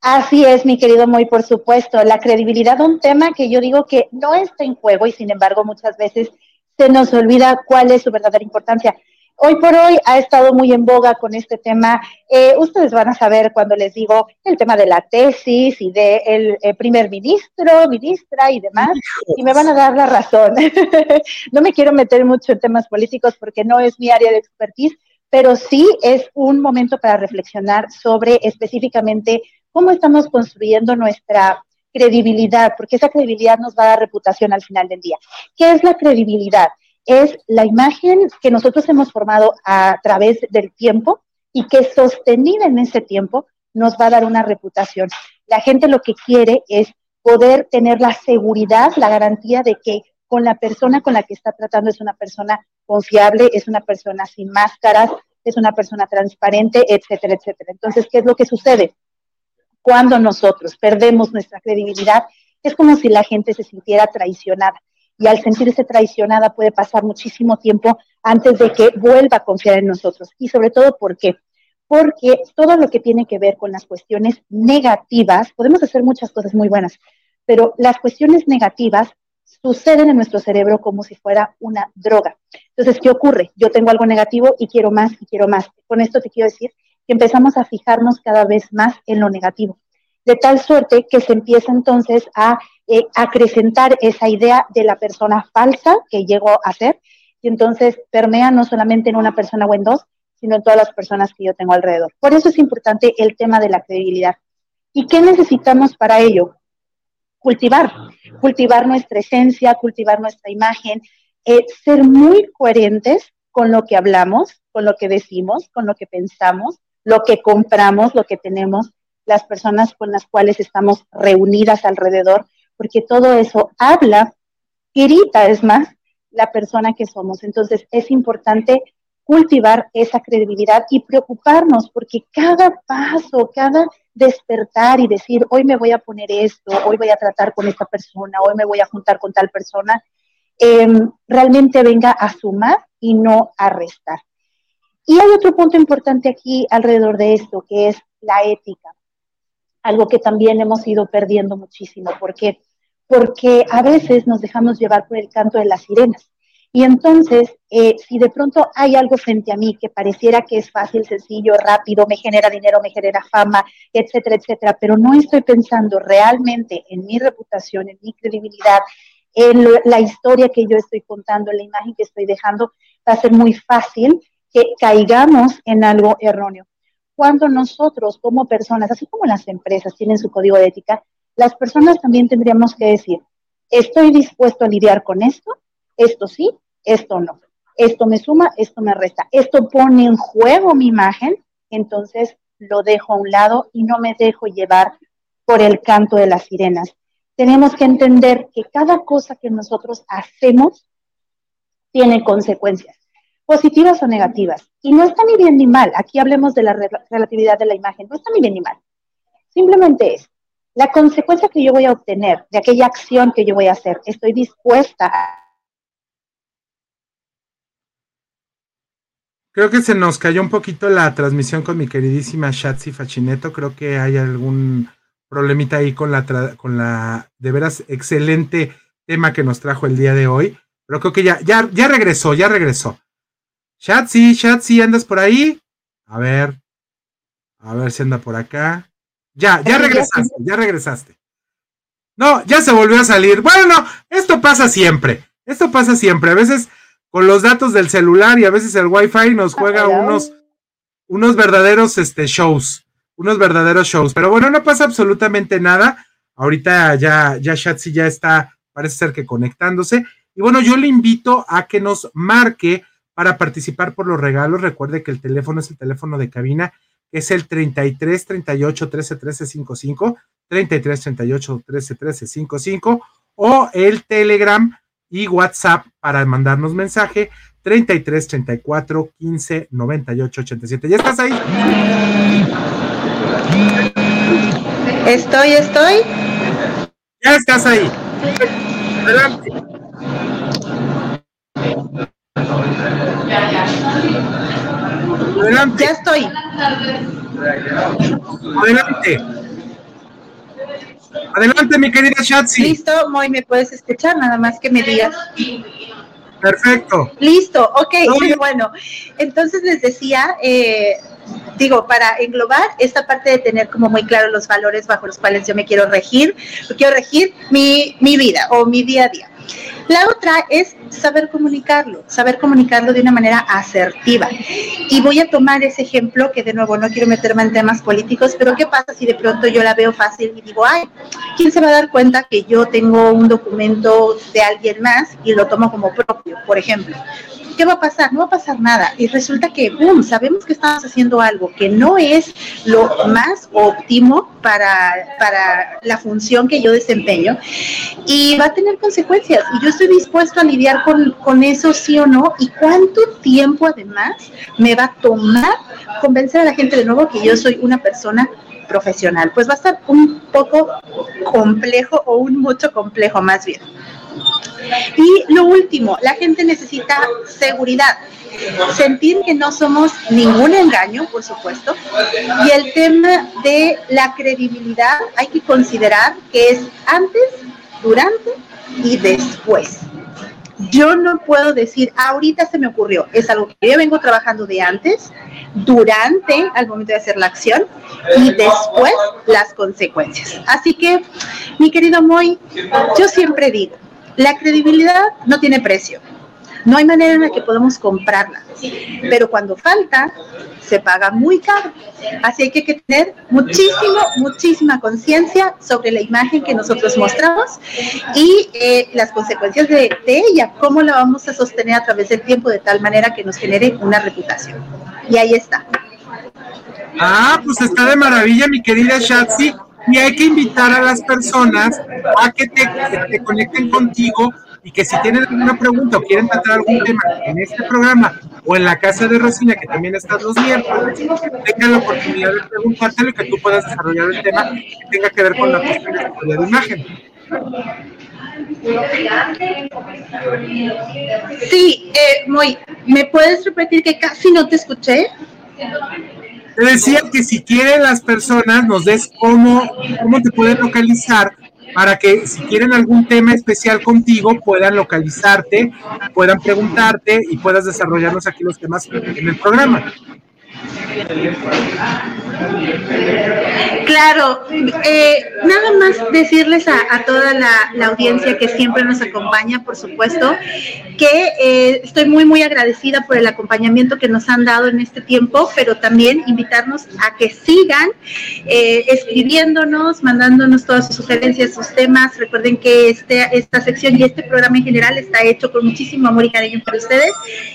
Así es, mi querido Muy, por supuesto. La credibilidad, un tema que yo digo que no está en juego y sin embargo muchas veces se nos olvida cuál es su verdadera importancia. Hoy por hoy ha estado muy en boga con este tema. Eh, ustedes van a saber cuando les digo el tema de la tesis y del de eh, primer ministro, ministra y demás, y me van a dar la razón. <laughs> no me quiero meter mucho en temas políticos porque no es mi área de expertise, pero sí es un momento para reflexionar sobre específicamente cómo estamos construyendo nuestra credibilidad, porque esa credibilidad nos va a dar reputación al final del día. ¿Qué es la credibilidad? es la imagen que nosotros hemos formado a través del tiempo y que sostenida en ese tiempo nos va a dar una reputación. La gente lo que quiere es poder tener la seguridad, la garantía de que con la persona con la que está tratando es una persona confiable, es una persona sin máscaras, es una persona transparente, etcétera, etcétera. Entonces, ¿qué es lo que sucede? Cuando nosotros perdemos nuestra credibilidad, es como si la gente se sintiera traicionada y al sentirse traicionada puede pasar muchísimo tiempo antes de que vuelva a confiar en nosotros. Y sobre todo, ¿por qué? Porque todo lo que tiene que ver con las cuestiones negativas, podemos hacer muchas cosas muy buenas, pero las cuestiones negativas suceden en nuestro cerebro como si fuera una droga. Entonces, ¿qué ocurre? Yo tengo algo negativo y quiero más y quiero más. Con esto te quiero decir que empezamos a fijarnos cada vez más en lo negativo, de tal suerte que se empieza entonces a eh, acrecentar esa idea de la persona falsa que llegó a ser, y entonces permea no solamente en una persona o en dos, sino en todas las personas que yo tengo alrededor. Por eso es importante el tema de la credibilidad. ¿Y qué necesitamos para ello? Cultivar, cultivar nuestra esencia, cultivar nuestra imagen, eh, ser muy coherentes con lo que hablamos, con lo que decimos, con lo que pensamos, lo que compramos, lo que tenemos, las personas con las cuales estamos reunidas alrededor, porque todo eso habla, grita, es más, la persona que somos. Entonces es importante cultivar esa credibilidad y preocuparnos porque cada paso, cada despertar y decir, hoy me voy a poner esto, hoy voy a tratar con esta persona, hoy me voy a juntar con tal persona, em, realmente venga a sumar y no a restar. Y hay otro punto importante aquí alrededor de esto, que es la ética, algo que también hemos ido perdiendo muchísimo. porque porque a veces nos dejamos llevar por el canto de las sirenas. Y entonces, eh, si de pronto hay algo frente a mí que pareciera que es fácil, sencillo, rápido, me genera dinero, me genera fama, etcétera, etcétera, pero no estoy pensando realmente en mi reputación, en mi credibilidad, en la historia que yo estoy contando, en la imagen que estoy dejando, va a ser muy fácil que caigamos en algo erróneo. Cuando nosotros como personas, así como las empresas tienen su código de ética, las personas también tendríamos que decir, estoy dispuesto a lidiar con esto, esto sí, esto no. Esto me suma, esto me resta. Esto pone en juego mi imagen, entonces lo dejo a un lado y no me dejo llevar por el canto de las sirenas. Tenemos que entender que cada cosa que nosotros hacemos tiene consecuencias, positivas o negativas. Y no está ni bien ni mal. Aquí hablemos de la relatividad de la imagen. No está ni bien ni mal. Simplemente es, la consecuencia que yo voy a obtener de aquella acción que yo voy a hacer, estoy dispuesta a... Creo que se nos cayó un poquito la transmisión con mi queridísima Shatsi Fachineto. Creo que hay algún problemita ahí con la, con la de veras excelente tema que nos trajo el día de hoy. Pero creo que ya, ya, ya regresó, ya regresó. Shatsi, Shatsi, ¿andas por ahí? A ver, a ver si anda por acá. Ya, ya regresaste, ya regresaste. No, ya se volvió a salir. Bueno, esto pasa siempre. Esto pasa siempre. A veces con los datos del celular y a veces el wifi nos juega unos, unos verdaderos este, shows. unos verdaderos shows. Pero bueno, no pasa absolutamente nada. Ahorita ya, ya Shatsi ya está, parece ser que conectándose. Y bueno, yo le invito a que nos marque para participar por los regalos. Recuerde que el teléfono es el teléfono de cabina, que es el 33 38 13 13 55, 33 38 13 13 55, o el Telegram y WhatsApp para mandarnos mensaje 33 34 15 98 87. ¿Ya estás ahí? Estoy, estoy. Ya estás ahí. Adelante. Adelante. Ya estoy. Adelante. Adelante, mi querida Shatsi. Listo, Moy, me puedes escuchar, nada más que me digas. Perfecto. Listo, ok, bueno. Entonces les decía, eh, digo, para englobar esta parte de tener como muy claro los valores bajo los cuales yo me quiero regir, quiero regir mi, mi vida o mi día a día. La otra es saber comunicarlo, saber comunicarlo de una manera asertiva. Y voy a tomar ese ejemplo que de nuevo no quiero meterme en temas políticos, pero ¿qué pasa si de pronto yo la veo fácil y digo, ay, ¿quién se va a dar cuenta que yo tengo un documento de alguien más y lo tomo como propio, por ejemplo? ¿Qué va a pasar? No va a pasar nada. Y resulta que, boom, sabemos que estamos haciendo algo que no es lo más óptimo para, para la función que yo desempeño y va a tener consecuencias. Y yo estoy dispuesto a lidiar con, con eso, sí o no, y cuánto tiempo además me va a tomar convencer a la gente de nuevo que yo soy una persona profesional. Pues va a estar un poco complejo o un mucho complejo más bien. Y lo último, la gente necesita seguridad, sentir que no somos ningún engaño, por supuesto. Y el tema de la credibilidad hay que considerar que es antes, durante y después. Yo no puedo decir, ahorita se me ocurrió, es algo que yo vengo trabajando de antes, durante, al momento de hacer la acción, y después las consecuencias. Así que, mi querido Moy, yo siempre digo, la credibilidad no tiene precio. No hay manera en la que podamos comprarla. Pero cuando falta, se paga muy caro. Así hay que tener muchísimo, muchísima conciencia sobre la imagen que nosotros mostramos y eh, las consecuencias de, de, ella, cómo la vamos a sostener a través del tiempo de tal manera que nos genere una reputación. Y ahí está. Ah, pues está de maravilla, mi querida Shatsi y hay que invitar a las personas a que te, te, conecten contigo y que si tienen alguna pregunta o quieren tratar algún tema en este programa o en la casa de Rosina, que también estás los miércoles, tengan la oportunidad de preguntártelo y que tú puedas desarrollar el tema que tenga que ver con la cuestión de imagen. Sí, eh, muy, ¿me puedes repetir que casi no te escuché? Te decía que si quieren las personas nos des cómo, cómo te pueden localizar para que si quieren algún tema especial contigo puedan localizarte, puedan preguntarte y puedas desarrollarnos aquí los temas en el programa. Claro, eh, nada más decirles a, toda la, audiencia que siempre nos acompaña, por supuesto, que eh, estoy muy, muy agradecida por el acompañamiento que nos han dado en este tiempo, pero también invitarnos a que sigan eh, escribiéndonos, mandándonos todas sus sugerencias, sus temas. Recuerden que este, esta sección y este programa en general está hecho con muchísimo amor y cariño para ustedes.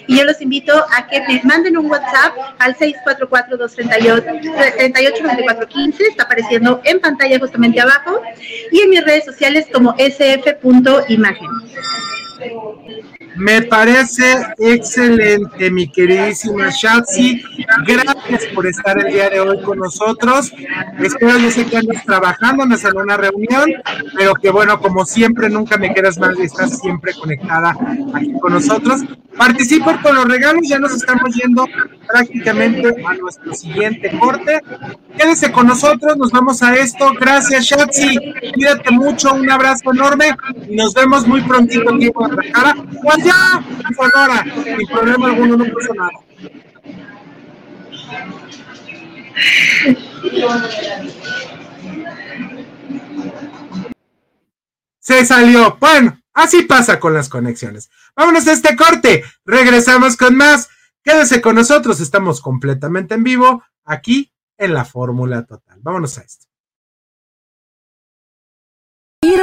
Y yo los invito a que me manden un WhatsApp al 644 238 está apareciendo en pantalla justamente abajo, y en mis redes sociales como sf.imagen. Me parece excelente, mi queridísima Shatsi. Gracias por estar el día de hoy con nosotros. Espero, yo sé que andas trabajando, andas en una reunión, pero que bueno, como siempre, nunca me quedas mal y estás siempre conectada aquí con nosotros. Participa con los regalos, ya nos estamos yendo prácticamente a nuestro siguiente corte. Quédese con nosotros, nos vamos a esto. Gracias, Shatsi. Cuídate mucho, un abrazo enorme y nos vemos muy prontito aquí en Guadalajara ya, Sonora, sin problema alguno, no pasa nada. Se salió. Bueno, así pasa con las conexiones. Vámonos a este corte. Regresamos con más. Quédese con nosotros. Estamos completamente en vivo aquí en la fórmula total. Vámonos a esto.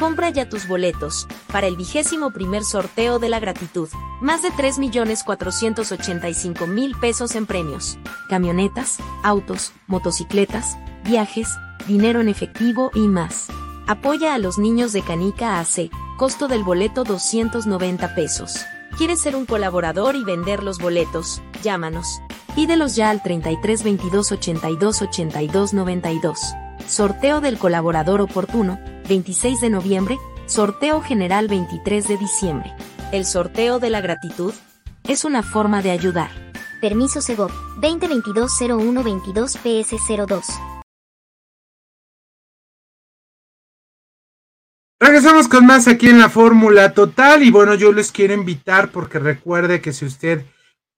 Compra ya tus boletos para el vigésimo primer sorteo de la gratitud. Más de 3.485.000 pesos en premios. Camionetas, autos, motocicletas, viajes, dinero en efectivo y más. Apoya a los niños de Canica AC. Costo del boleto 290 pesos. ¿Quieres ser un colaborador y vender los boletos? Llámanos. Pídelos ya al 33 22 82 82 92. Sorteo del colaborador oportuno, 26 de noviembre, sorteo general 23 de diciembre. El sorteo de la gratitud es una forma de ayudar. Permiso Segov 2022-0122 PS02. Regresamos con más aquí en la Fórmula Total y bueno, yo les quiero invitar porque recuerde que si usted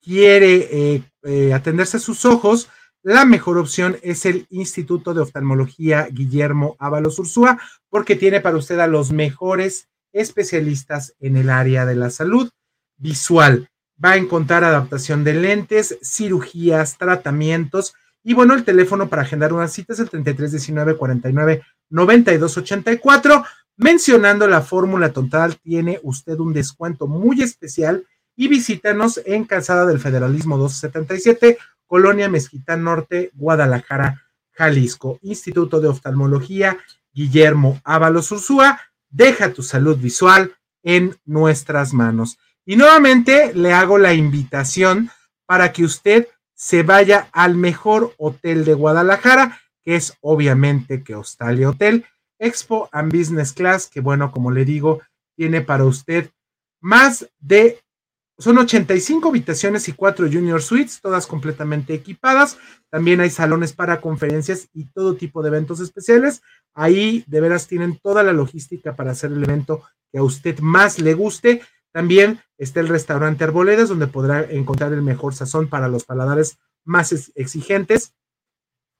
quiere eh, eh, atenderse a sus ojos, la mejor opción es el Instituto de Oftalmología Guillermo Ábalos Ursúa, porque tiene para usted a los mejores especialistas en el área de la salud visual. Va a encontrar adaptación de lentes, cirugías, tratamientos y bueno, el teléfono para agendar una cita es el 3319 49 92 84. Mencionando la fórmula total, tiene usted un descuento muy especial y visítanos en Calzada del Federalismo 277 Colonia Mezquitán Norte, Guadalajara, Jalisco. Instituto de Oftalmología, Guillermo Ábalos Ursúa. Deja tu salud visual en nuestras manos. Y nuevamente le hago la invitación para que usted se vaya al mejor hotel de Guadalajara, que es obviamente que Hostalia Hotel, Expo and Business Class, que bueno, como le digo, tiene para usted más de son 85 habitaciones y 4 junior suites, todas completamente equipadas. También hay salones para conferencias y todo tipo de eventos especiales. Ahí de veras tienen toda la logística para hacer el evento que a usted más le guste. También está el restaurante Arboledas, donde podrá encontrar el mejor sazón para los paladares más exigentes.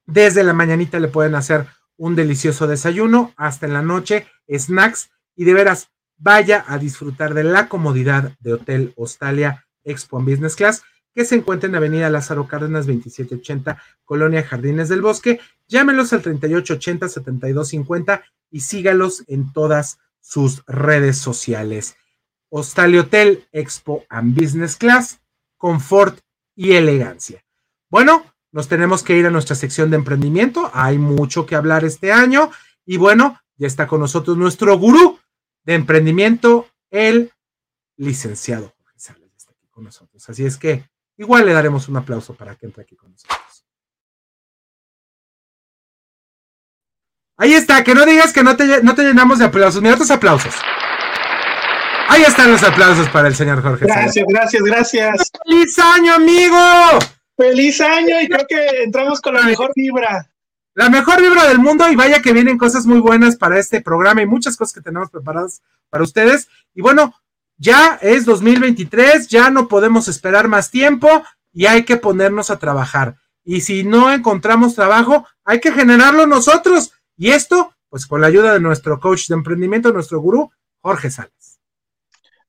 Desde la mañanita le pueden hacer un delicioso desayuno, hasta en la noche, snacks y de veras vaya a disfrutar de la comodidad de Hotel Hostalia Expo en Business Class, que se encuentra en Avenida Lázaro Cárdenas 2780, Colonia Jardines del Bosque. Llámelos al 3880-7250 y sígalos en todas sus redes sociales. Hostalia Hotel Expo and Business Class, confort y elegancia. Bueno, nos tenemos que ir a nuestra sección de emprendimiento. Hay mucho que hablar este año. Y bueno, ya está con nosotros nuestro gurú, de emprendimiento, el licenciado Jorge Sales está aquí con nosotros. Así es que igual le daremos un aplauso para que entre aquí con nosotros. Ahí está, que no digas que no te, no te llenamos de aplausos. Mira tus aplausos. Ahí están los aplausos para el señor Jorge. Gracias, gracias, gracias. ¡Feliz año, amigo! ¡Feliz año! Y creo que entramos con la mejor vibra. La mejor vibra del mundo y vaya que vienen cosas muy buenas para este programa y muchas cosas que tenemos preparadas para ustedes. Y bueno, ya es 2023, ya no podemos esperar más tiempo y hay que ponernos a trabajar. Y si no encontramos trabajo, hay que generarlo nosotros. Y esto, pues con la ayuda de nuestro coach de emprendimiento, nuestro gurú, Jorge Salas.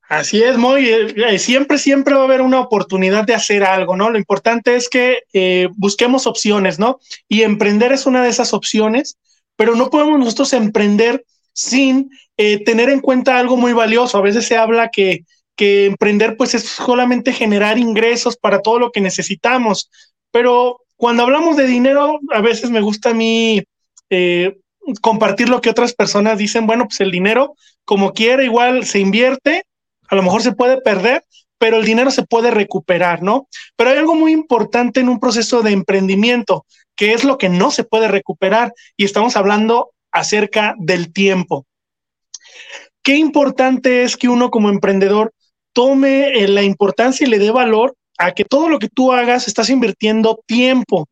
Así es, muy eh, siempre, siempre va a haber una oportunidad de hacer algo, ¿no? Lo importante es que eh, busquemos opciones, ¿no? Y emprender es una de esas opciones, pero no podemos nosotros emprender sin eh, tener en cuenta algo muy valioso. A veces se habla que, que emprender pues es solamente generar ingresos para todo lo que necesitamos, pero cuando hablamos de dinero, a veces me gusta a mí compartir lo que otras personas dicen, bueno, pues el dinero como quiera igual se invierte a lo mejor se puede perder, pero el dinero se puede recuperar, ¿no? Pero hay algo muy importante en un proceso de emprendimiento, que es lo que no se puede recuperar, y estamos hablando acerca del tiempo. Qué importante es que uno como emprendedor tome eh, la importancia y le dé valor a que todo lo que tú hagas estás invirtiendo tiempo,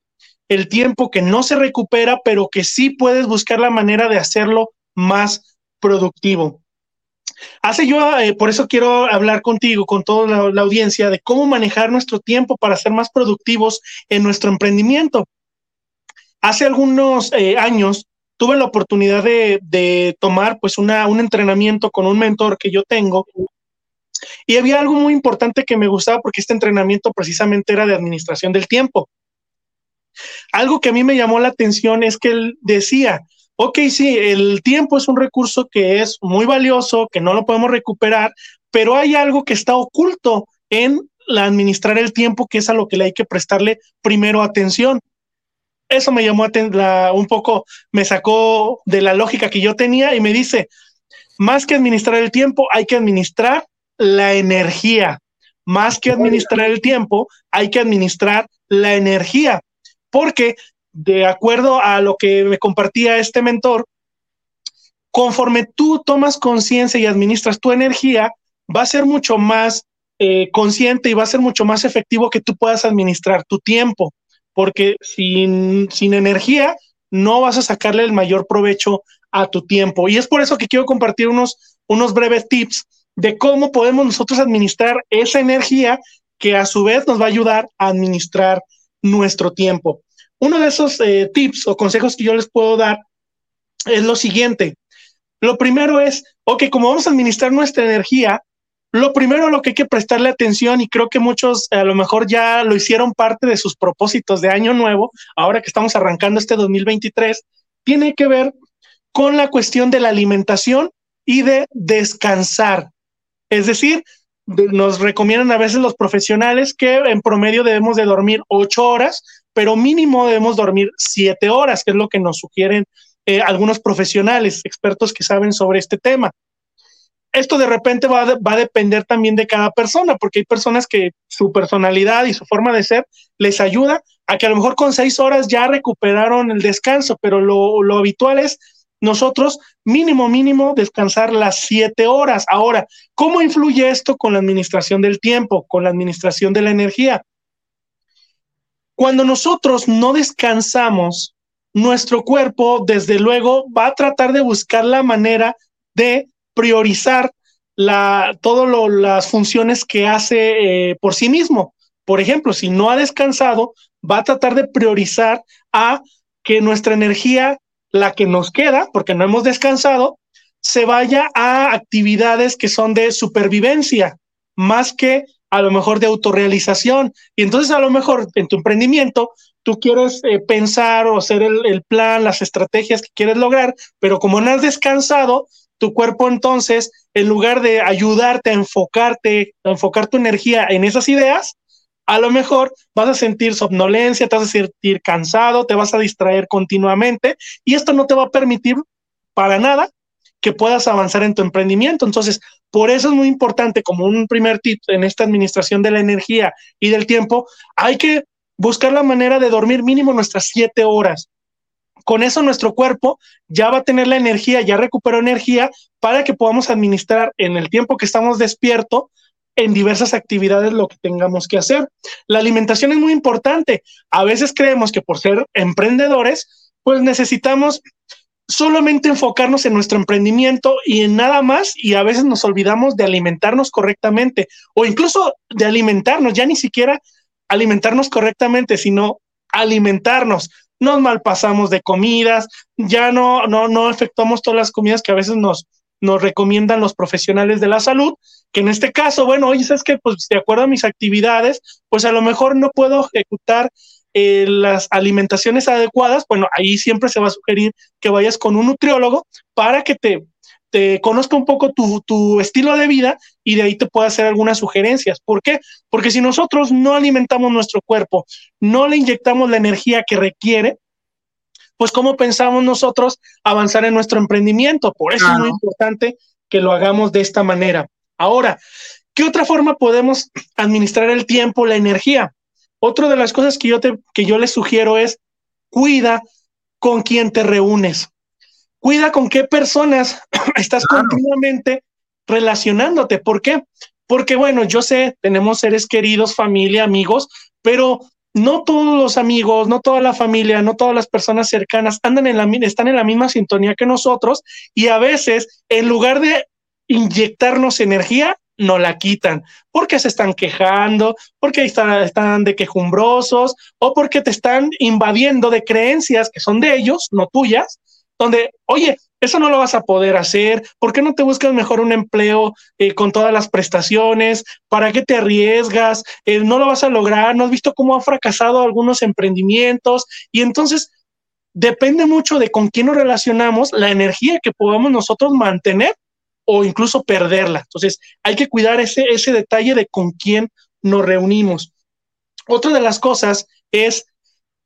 el tiempo que no se recupera, pero que sí puedes buscar la manera de hacerlo más productivo. Hace yo, eh, por eso quiero hablar contigo, con toda la, audiencia, de cómo manejar nuestro tiempo para ser más productivos en nuestro emprendimiento. Hace algunos eh, años tuve la oportunidad de, tomar pues una, un entrenamiento con un mentor que yo tengo y había algo muy importante que me gustaba porque este entrenamiento precisamente era de administración del tiempo. Algo que a mí me llamó la atención es que él decía, ok, sí, el tiempo es un recurso que es muy valioso, que no lo podemos recuperar, pero hay algo que está oculto en la administrar el tiempo, que es a lo que le hay que prestarle primero atención. Eso me llamó a un poco, me sacó de la lógica que yo tenía y me dice, más que administrar el tiempo, hay que administrar la energía. Más que administrar el tiempo, hay que administrar la energía. Porque de acuerdo a lo que me compartía este mentor, conforme tú tomas conciencia y administras tu energía, va a ser mucho más eh, consciente y va a ser mucho más efectivo que tú puedas administrar tu tiempo, porque sin, sin energía no vas a sacarle el mayor provecho a tu tiempo. Y es por eso que quiero compartir unos, unos breves tips de cómo podemos nosotros administrar esa energía que a su vez nos va a ayudar a administrar nuestro tiempo. Uno de esos eh, tips o consejos que yo les puedo dar es lo siguiente. Lo primero es, ok, como vamos a administrar nuestra energía, lo primero a lo que hay que prestarle atención, y creo que muchos a lo mejor ya lo hicieron parte de sus propósitos de año nuevo, ahora que estamos arrancando este 2023, tiene que ver con la cuestión de la alimentación y de descansar. Es decir, nos recomiendan a veces los profesionales que en promedio debemos de dormir ocho horas pero mínimo debemos dormir siete horas, que es lo que nos sugieren eh, algunos profesionales, expertos que saben sobre este tema. Esto de repente va, a depender también de cada persona, porque hay personas que su personalidad y su forma de ser les ayuda a que a lo mejor con seis horas ya recuperaron el descanso, pero lo, lo habitual es nosotros mínimo, mínimo descansar las siete horas. Ahora, ¿cómo influye esto con la administración del tiempo, con la administración de la energía? Cuando nosotros no descansamos, nuestro cuerpo, desde luego, va a tratar de buscar la manera de priorizar todas las funciones que hace eh, por sí mismo. Por ejemplo, si no ha descansado, va a tratar de priorizar a que nuestra energía, la que nos queda, porque no hemos descansado, se vaya a actividades que son de supervivencia, más que a lo mejor de autorrealización. Y entonces a lo mejor en tu emprendimiento tú quieres eh, pensar o hacer el, plan, las estrategias que quieres lograr, pero como no has descansado, tu cuerpo entonces, en lugar de ayudarte a enfocarte, a enfocar tu energía en esas ideas, a lo mejor vas a sentir somnolencia, te vas a sentir cansado, te vas a distraer continuamente y esto no te va a permitir para nada que puedas avanzar en tu emprendimiento. Entonces, por eso es muy importante, como un primer tip en esta administración de la energía y del tiempo, hay que buscar la manera de dormir mínimo nuestras siete horas. Con eso nuestro cuerpo ya va a tener la energía, ya recuperó energía para que podamos administrar en el tiempo que estamos despierto en diversas actividades lo que tengamos que hacer. La alimentación es muy importante. A veces creemos que por ser emprendedores, pues necesitamos solamente enfocarnos en nuestro emprendimiento y en nada más y a veces nos olvidamos de alimentarnos correctamente o incluso de alimentarnos, ya ni siquiera alimentarnos correctamente, sino alimentarnos. Nos malpasamos de comidas, ya no, no, no efectuamos todas las comidas que a veces nos, nos recomiendan los profesionales de la salud, que en este caso, bueno, oye, sabes que pues de acuerdo a mis actividades, pues a lo mejor no puedo ejecutar eh, las alimentaciones adecuadas, bueno, ahí siempre se va a sugerir que vayas con un nutriólogo para que te, te conozca un poco tu, tu, estilo de vida y de ahí te pueda hacer algunas sugerencias. ¿Por qué? Porque si nosotros no alimentamos nuestro cuerpo, no le inyectamos la energía que requiere, pues cómo pensamos nosotros avanzar en nuestro emprendimiento. Por eso es muy importante que lo hagamos de esta manera. Ahora, ¿qué otra forma podemos administrar el tiempo, la energía? Otra de las cosas que yo, te, que yo les sugiero es cuida con quién te reúnes. Cuida con qué personas <clears throat> estás continuamente relacionándote. ¿Por qué? Porque, bueno, yo sé, tenemos seres queridos, familia, amigos, pero no todos los amigos, no toda la familia, no todas las personas cercanas andan en la, están en la misma sintonía que nosotros y a veces, en lugar de inyectarnos energía, no la quitan, porque se están quejando, porque están, de quejumbrosos o porque te están invadiendo de creencias que son de ellos, no tuyas, donde, oye, eso no lo vas a poder hacer, ¿por qué no te buscas mejor un empleo eh, con todas las prestaciones? ¿Para qué te arriesgas? Eh, no lo vas a lograr, no has visto cómo han fracasado algunos emprendimientos y entonces depende mucho de con quién nos relacionamos, la energía que podamos nosotros mantener o incluso perderla. Entonces, hay que cuidar ese, ese detalle de con quién nos reunimos. Otra de las cosas es,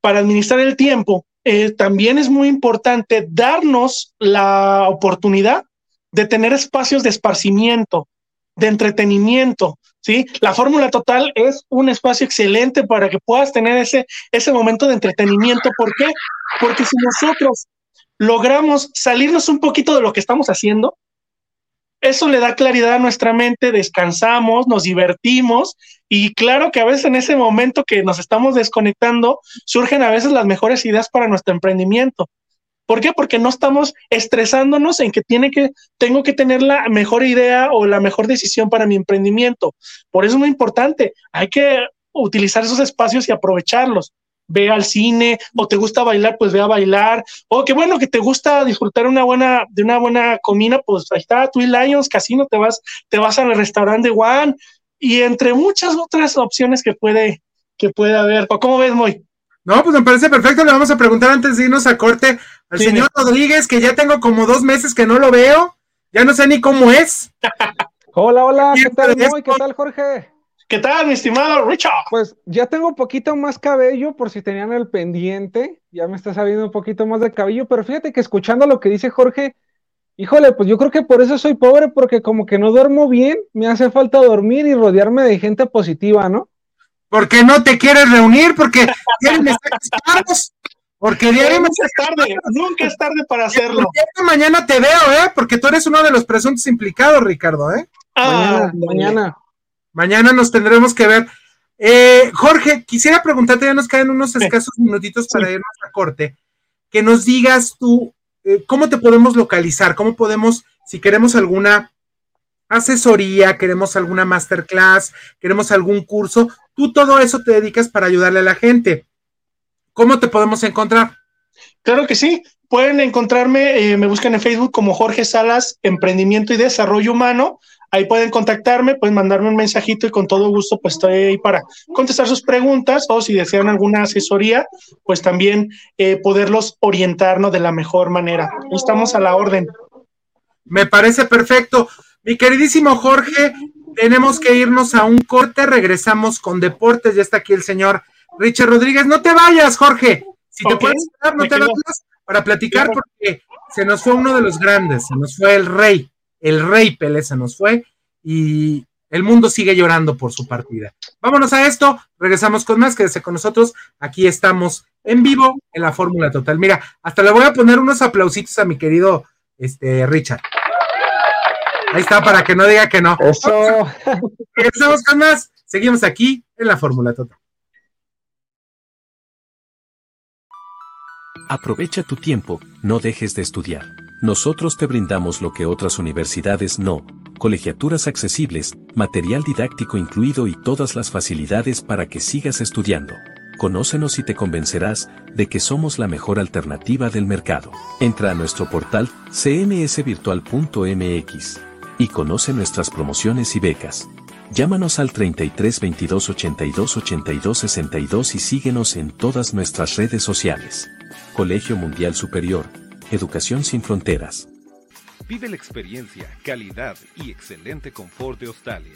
para administrar el tiempo, eh, también es muy importante darnos la oportunidad de tener espacios de esparcimiento, de entretenimiento, ¿sí? La fórmula total es un espacio excelente para que puedas tener ese, ese momento de entretenimiento. ¿Por qué? Porque si nosotros logramos salirnos un poquito de lo que estamos haciendo, eso le da claridad a nuestra mente, descansamos, nos divertimos y claro que a veces en ese momento que nos estamos desconectando surgen a veces las mejores ideas para nuestro emprendimiento. ¿Por qué? Porque no estamos estresándonos en que, tiene que tengo que tener la mejor idea o la mejor decisión para mi emprendimiento. Por eso es muy importante. Hay que utilizar esos espacios y aprovecharlos ve al cine, o te gusta bailar, pues ve a bailar, o que bueno, que te gusta disfrutar una buena, de una buena comida, pues ahí está, Twin Lions Casino, te vas, te vas al restaurante One, y entre muchas otras opciones que puede, que puede haber. ¿O cómo ves, Moy? No, pues me parece perfecto. Le vamos a preguntar antes de irnos a corte al señor Rodríguez, que ya tengo como dos meses que no lo veo. Ya no sé ni cómo es. <laughs> hola, hola, ¿qué tal, Moy? ¿Qué tal, Jorge? ¿Qué tal, mi estimado Richard? Pues ya tengo un poquito más cabello, por si tenían el pendiente. Ya me está saliendo un poquito más de cabello, pero fíjate que escuchando lo que dice Jorge, híjole, pues yo creo que por eso soy pobre, porque como que no duermo bien, me hace falta dormir y rodearme de gente positiva, ¿no? Porque no te quieres reunir, porque me Porque nunca es tarde, nunca es tarde para hacerlo. Mañana te veo, ¿eh? Porque tú eres uno de los presuntos implicados, Ricardo, ¿eh? Ah, mañana, mañana. Mañana nos tendremos que ver. Eh, Jorge, quisiera preguntarte, ya nos quedan unos escasos minutitos para irnos a corte, que nos digas tú eh, cómo te podemos localizar, cómo podemos, si queremos alguna asesoría, queremos alguna masterclass, queremos algún curso, tú todo eso te dedicas para ayudarle a la gente. ¿Cómo te podemos encontrar? Claro que sí, pueden encontrarme, eh, me buscan en Facebook como Jorge Salas, Emprendimiento y Desarrollo Humano. Ahí pueden contactarme, pueden mandarme un mensajito y con todo gusto pues estoy ahí para contestar sus preguntas o si desean alguna asesoría, pues también eh, poderlos orientarnos de la mejor manera. Estamos a la orden. Me parece perfecto. Mi queridísimo Jorge, tenemos que irnos a un corte, regresamos con deportes, ya está aquí el señor Richard Rodríguez. No te vayas, Jorge. Si te puedes quedar, no te vayas para platicar porque se nos fue uno de los grandes, se nos fue el rey el rey Pelé se nos fue y el mundo sigue llorando por su partida. Vámonos a esto, regresamos con más, quédese con nosotros, aquí estamos en vivo en la Fórmula Total. Mira, hasta le voy a poner unos aplausitos a mi querido este, Richard. Ahí está, para que no diga que no. Eso. <laughs> Regresamos con más, seguimos aquí en la Fórmula Total. Aprovecha tu tiempo, no dejes de estudiar. Nosotros te brindamos lo que otras universidades no, colegiaturas accesibles, material didáctico incluido y todas las facilidades para que sigas estudiando. Conócenos y te convencerás de que somos la mejor alternativa del mercado. Entra a nuestro portal cmsvirtual.mx y conoce nuestras promociones y becas. Llámanos al 33 22 82 82 62 y síguenos en todas nuestras redes sociales. Colegio Mundial Superior, Educación sin Fronteras. Vive la experiencia, calidad y excelente confort de Australia.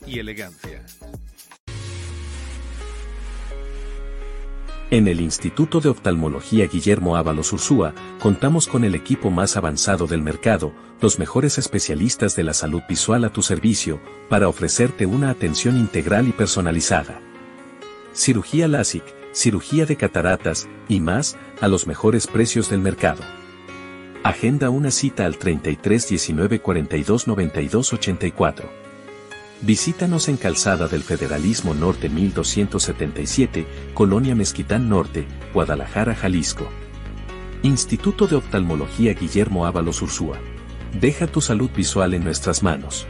y elegancia. En el Instituto de Oftalmología Guillermo Ábalos Ursúa, contamos con el equipo más avanzado del mercado, los mejores especialistas de la salud visual a tu servicio, para ofrecerte una atención integral y personalizada. Cirugía LASIK, cirugía de cataratas, y más, a los mejores precios del mercado. Agenda una cita al 33 19 42 92 84. Visítanos en Calzada del Federalismo Norte 1277, Colonia Mezquitán Norte, Guadalajara, Jalisco. Instituto de Oftalmología Guillermo Ábalos Ursúa. Deja tu salud visual en nuestras manos.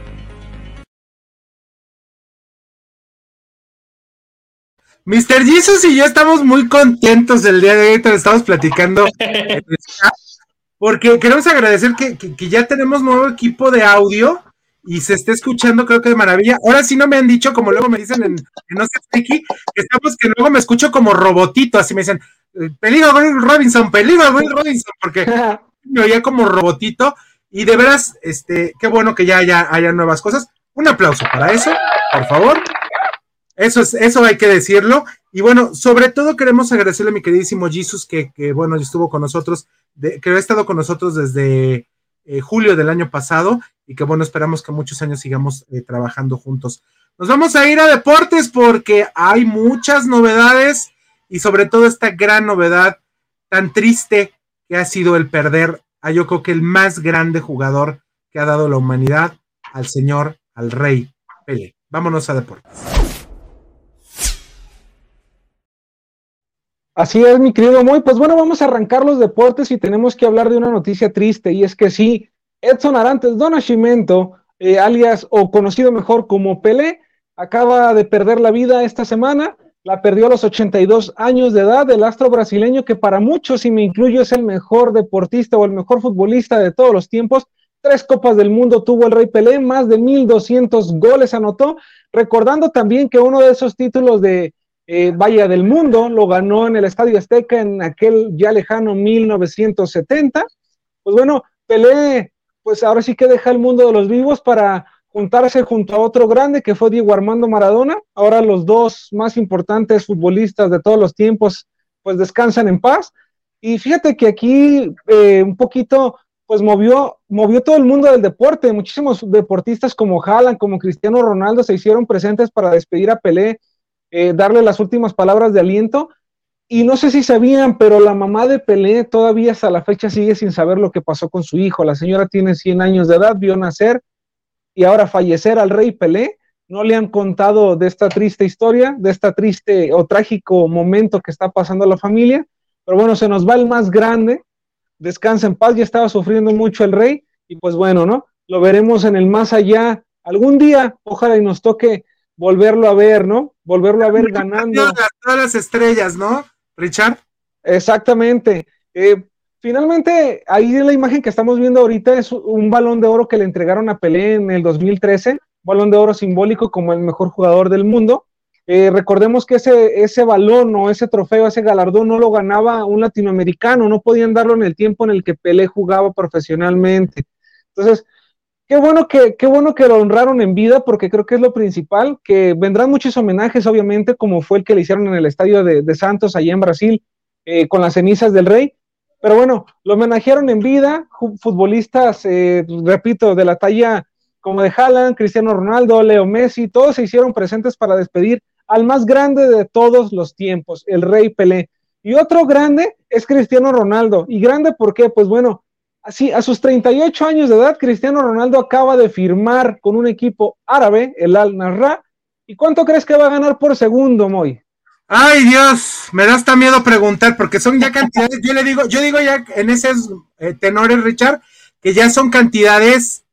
Mr. Jesus y yo estamos muy contentos del día de hoy, te estamos platicando <laughs> porque queremos agradecer que, ya tenemos nuevo equipo de audio y se está escuchando, creo que de maravilla. Ahora sí no me han dicho, como luego me dicen en, No sé aquí, que estamos que luego me escucho como robotito, así me dicen, eh, peligro Will Robinson, peligro Will Robinson, porque <laughs> me oía como robotito. Y de veras, este, qué bueno que ya haya, haya nuevas cosas. Un aplauso para eso, por favor. Eso es, eso hay que decirlo. Y bueno, sobre todo queremos agradecerle a mi queridísimo Jesus, que, que bueno, estuvo con nosotros que ha estado con nosotros desde eh, julio del año pasado y que bueno, esperamos que muchos años sigamos eh, trabajando juntos. Nos vamos a ir a deportes porque hay muchas novedades y sobre todo esta gran novedad tan triste que ha sido el perder a yo creo que el más grande jugador que ha dado la humanidad, al señor, al rey Pele. Vámonos a deportes. Así es, mi querido Moy. Pues bueno, vamos a arrancar los deportes y tenemos que hablar de una noticia triste, y es que sí, Edson Arantes Don eh, alias o conocido mejor como Pelé, acaba de perder la vida esta semana. La perdió a los 82 años de edad, el astro brasileño que para muchos, y me incluyo, es el mejor deportista o el mejor futbolista de todos los tiempos. Tres copas del mundo tuvo el Rey Pelé, más de 1.200 goles anotó, recordando también que uno de esos títulos de eh, vaya del mundo, lo ganó en el Estadio Azteca en aquel ya lejano 1970. Pues bueno, Pelé, pues ahora sí que deja el mundo de los vivos para juntarse junto a otro grande que fue Diego Armando Maradona. Ahora los dos más importantes futbolistas de todos los tiempos, pues descansan en paz. Y fíjate que aquí eh, un poquito, pues movió, movió todo el mundo del deporte. Muchísimos deportistas como Haaland, como Cristiano Ronaldo se hicieron presentes para despedir a Pelé eh, darle las últimas palabras de aliento. Y no sé si sabían, pero la mamá de Pelé todavía hasta la fecha sigue sin saber lo que pasó con su hijo. La señora tiene 100 años de edad, vio nacer y ahora fallecer al rey Pelé. No le han contado de esta triste historia, de esta triste o trágico momento que está pasando la familia. Pero bueno, se nos va el más grande. Descansa en paz, ya estaba sufriendo mucho el rey. Y pues bueno, ¿no? Lo veremos en el más allá algún día. Ojalá y nos toque volverlo a ver, ¿no? Volverlo a ver ganando. Todas las estrellas, ¿no, Richard? Exactamente. Eh, finalmente, ahí la imagen que estamos viendo ahorita es un balón de oro que le entregaron a Pelé en el 2013, balón de oro simbólico como el mejor jugador del mundo. Eh, recordemos que ese, ese balón o ese trofeo, ese galardón no lo ganaba un latinoamericano, no podían darlo en el tiempo en el que Pelé jugaba profesionalmente. Entonces, Qué bueno que, qué bueno que lo honraron en vida, porque creo que es lo principal, que vendrán muchos homenajes, obviamente, como fue el que le hicieron en el estadio de, Santos, allá en Brasil, eh, con las cenizas del rey. Pero bueno, lo homenajearon en vida, futbolistas, eh, repito, de la talla como de Haaland, Cristiano Ronaldo, Leo Messi, todos se hicieron presentes para despedir al más grande de todos los tiempos, el Rey Pelé. Y otro grande es Cristiano Ronaldo. ¿Y grande por qué? Pues bueno, así a sus 38 años de edad, Cristiano Ronaldo acaba de firmar con un equipo árabe, el Al Narra. ¿Y cuánto crees que va a ganar por segundo, Moy? Ay, Dios, me da hasta miedo preguntar porque son ya cantidades, yo le digo, yo digo ya en esos eh, tenores, Richard, que ya son cantidades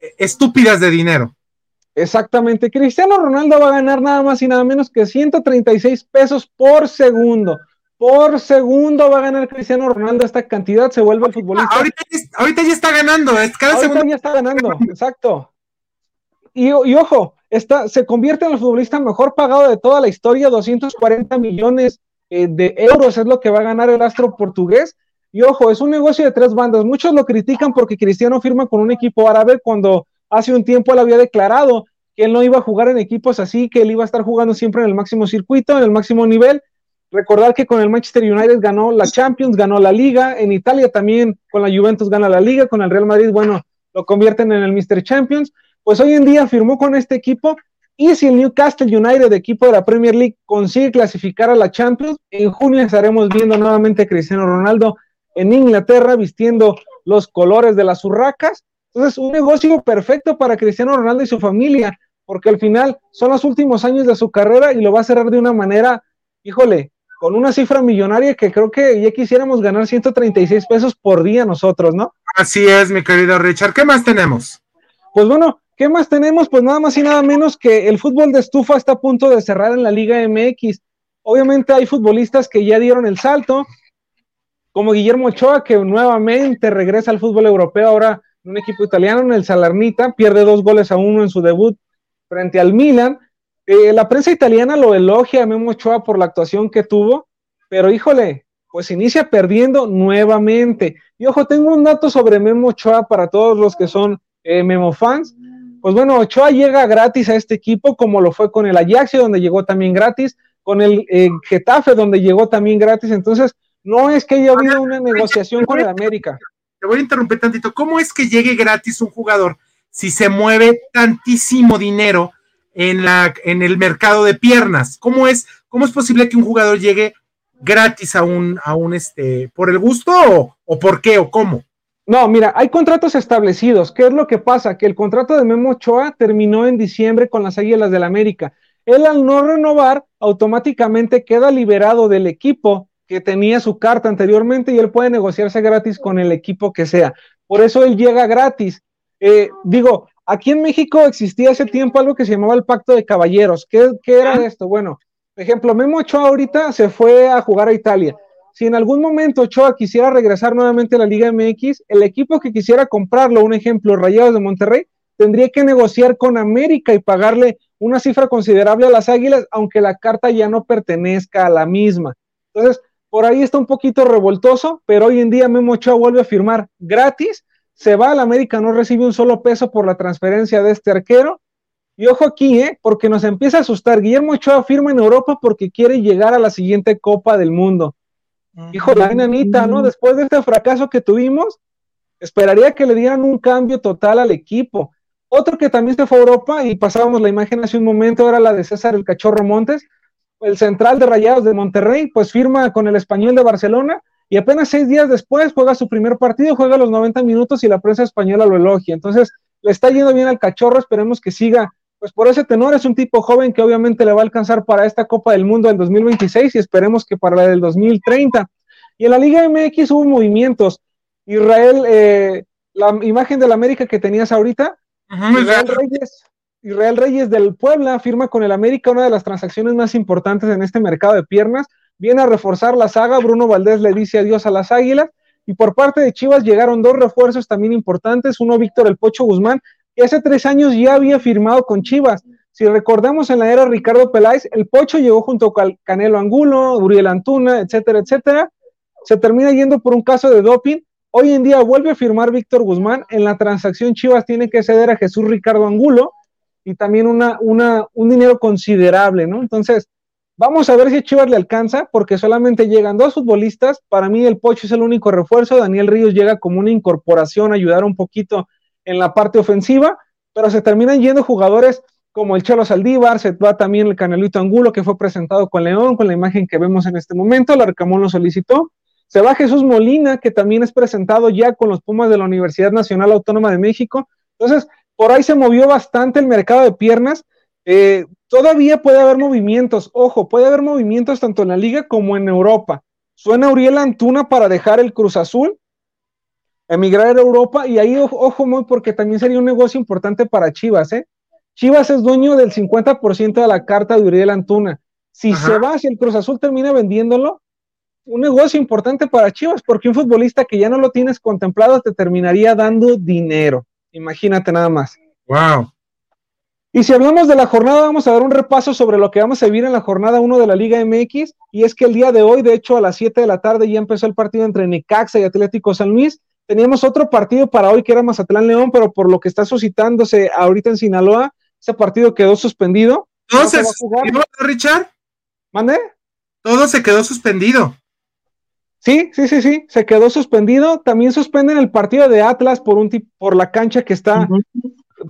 eh, estúpidas de dinero. Exactamente, Cristiano Ronaldo va a ganar nada más y nada menos que 136 pesos por segundo por segundo va a ganar Cristiano Ronaldo esta cantidad, se vuelve el futbolista. Ahorita, ya está ganando, cada ahorita segundo. ya está ganando, exacto. Y, ojo, está, se convierte en el futbolista mejor pagado de toda la historia, 240 millones eh, de euros es lo que va a ganar el astro portugués. Y ojo, es un negocio de tres bandas. Muchos lo critican porque Cristiano firma con un equipo árabe cuando hace un tiempo él había declarado que él no iba a jugar en equipos así, que él iba a estar jugando siempre en el máximo circuito, en el máximo nivel Recordar que con el Manchester United ganó la Champions, ganó la Liga, en Italia también con la Juventus gana la Liga, con el Real Madrid, bueno, lo convierten en el Mr. Champions. Pues hoy en día firmó con este equipo y si el Newcastle United, equipo de la Premier League, consigue clasificar a la Champions, en junio estaremos viendo nuevamente a Cristiano Ronaldo en Inglaterra vistiendo los colores de las urracas. Entonces, un negocio perfecto para Cristiano Ronaldo y su familia, porque al final son los últimos años de su carrera y lo va a cerrar de una manera, híjole, con una cifra millonaria que creo que ya quisiéramos ganar 136 pesos por día nosotros, ¿no? Así es, mi querido Richard. ¿Qué más tenemos? Pues bueno, ¿qué más tenemos? Pues nada más y nada menos que el fútbol de estufa está a punto de cerrar en la Liga MX. Obviamente hay futbolistas que ya dieron el salto, como Guillermo Ochoa, que nuevamente regresa al fútbol europeo ahora en un equipo italiano, en el Salernita, pierde dos goles a uno en su debut frente al Milan. Eh, la prensa italiana lo elogia a Memo Ochoa por la actuación que tuvo, pero híjole, pues inicia perdiendo nuevamente. Y ojo, tengo un dato sobre Memo Ochoa para todos los que son eh, Memo fans. Pues bueno, Ochoa llega gratis a este equipo, como lo fue con el Ajax, donde llegó también gratis, con el eh, Getafe, donde llegó también gratis. Entonces, no es que haya habido una negociación con el América. Te voy a interrumpir tantito. ¿Cómo es que llegue gratis un jugador si se mueve tantísimo dinero en, la, en el mercado de piernas. ¿Cómo es, cómo es posible que un jugador llegue gratis a un, a un este, por el gusto o, o por qué o cómo? No, mira, hay contratos establecidos. ¿Qué es lo que pasa? Que el contrato de Memo Ochoa terminó en diciembre con las Águilas del la América. Él al no renovar, automáticamente queda liberado del equipo que tenía su carta anteriormente y él puede negociarse gratis con el equipo que sea. Por eso él llega gratis. Eh, digo, Aquí en México existía hace tiempo algo que se llamaba el Pacto de Caballeros. ¿Qué, era esto? Bueno, por ejemplo, Memo Ochoa ahorita se fue a jugar a Italia. Si en algún momento Ochoa quisiera regresar nuevamente a la Liga MX, el equipo que quisiera comprarlo, un ejemplo, Rayados de Monterrey, tendría que negociar con América y pagarle una cifra considerable a las Águilas, aunque la carta ya no pertenezca a la misma. Entonces, por ahí está un poquito revoltoso, pero hoy en día Memo Ochoa vuelve a firmar gratis se va al América, no recibe un solo peso por la transferencia de este arquero. Y ojo aquí, ¿eh? porque nos empieza a asustar. Guillermo Ochoa firma en Europa porque quiere llegar a la siguiente Copa del Mundo. Hijo la nanita, ¿no? Después de este fracaso que tuvimos, esperaría que le dieran un cambio total al equipo. Otro que también se fue a Europa y pasábamos la imagen hace un momento era la de César el Cachorro Montes, el central de Rayados de Monterrey, pues firma con el español de Barcelona y apenas seis días después juega su primer partido, juega los 90 minutos y la prensa española lo elogia. Entonces, le está yendo bien al cachorro, esperemos que siga, pues por ese tenor es un tipo joven que obviamente le va a alcanzar para esta Copa del Mundo del 2026 y esperemos que para la del 2030. Y en la Liga MX hubo movimientos. Israel, eh, la imagen de la América que tenías ahorita, Israel, Reyes, Israel Reyes del Puebla firma con el América una de las transacciones más importantes en este mercado de piernas viene a reforzar la saga. Bruno Valdés le dice adiós a las Águilas. Y por parte de Chivas llegaron dos refuerzos también importantes. Uno, Víctor El Pocho Guzmán, que hace tres años ya había firmado con Chivas. Si recordamos en la era Ricardo Peláez, el Pocho llegó junto con Canelo Angulo, Uriel Antuna, etcétera, etcétera. Se termina yendo por un caso de doping. Hoy en día vuelve a firmar Víctor Guzmán. En la transacción Chivas tiene que ceder a Jesús Ricardo Angulo y también una, una, un dinero considerable, ¿no? Entonces, Vamos a ver si a Chivas le alcanza, porque solamente llegan dos futbolistas. Para mí, el Pocho es el único refuerzo. Daniel Ríos llega como una incorporación, ayudar un poquito en la parte ofensiva, pero se terminan yendo jugadores como el Chelo Saldívar, se va también el Canelito Angulo, que fue presentado con León, con la imagen que vemos en este momento, el Arcamón lo solicitó. Se va Jesús Molina, que también es presentado ya con los Pumas de la Universidad Nacional Autónoma de México. Entonces, por ahí se movió bastante el mercado de piernas. Eh, todavía puede haber movimientos, ojo, puede haber movimientos tanto en la liga como en Europa. Suena Uriel Antuna para dejar el Cruz Azul, emigrar a Europa, y ahí, ojo, muy, porque también sería un negocio importante para Chivas, ¿eh? Chivas es dueño del 50% de la carta de Uriel Antuna. Si se va, si el Cruz Azul termina vendiéndolo, un negocio importante para Chivas, porque un futbolista que ya no lo tienes contemplado te terminaría dando dinero. Imagínate nada más. Wow. Y si hablamos de la jornada, vamos a dar un repaso sobre lo que vamos a vivir en la jornada 1 de la Liga MX. Y es que el día de hoy, de hecho, a las 7 de la tarde ya empezó el partido entre Necaxa y Atlético San Luis. Teníamos otro partido para hoy que era Mazatlán León, pero por lo que está suscitándose ahorita en Sinaloa, ese partido quedó suspendido. ¿Todo se, suspendió, Richard? ¿Mande? Todo se quedó suspendido. Sí, sí, sí, sí, se quedó suspendido. También suspenden el partido de Atlas por un por la cancha que está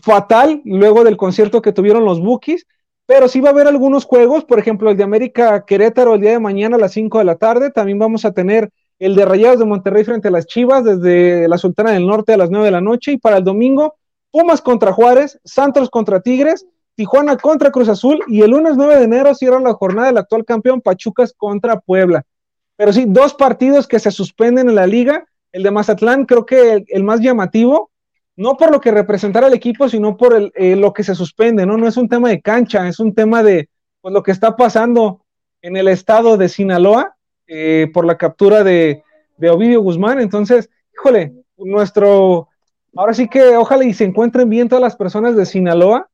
fatal luego del concierto que tuvieron los Bookies. Pero sí va a haber algunos juegos, por ejemplo, el de América Querétaro el día de mañana a las 5 de la tarde. También vamos a tener el de Rayados de Monterrey frente a las Chivas desde la Sultana del Norte a las 9 de la noche. Y para el domingo, Pumas contra Juárez, Santos contra Tigres, Tijuana contra Cruz Azul y el lunes 9 de enero cierra la jornada del actual campeón Pachucas contra Puebla. Pero sí, dos partidos que se suspenden en la liga. El de Mazatlán creo que el, más llamativo, no por lo que representará el equipo, sino por el, eh, lo que se suspende, ¿no? No es un tema de cancha, es un tema de pues, lo que está pasando en el estado de Sinaloa eh, por la captura de, de Ovidio Guzmán. Entonces, híjole, nuestro Ahora sí que ojalá y se encuentren bien todas las personas de Sinaloa.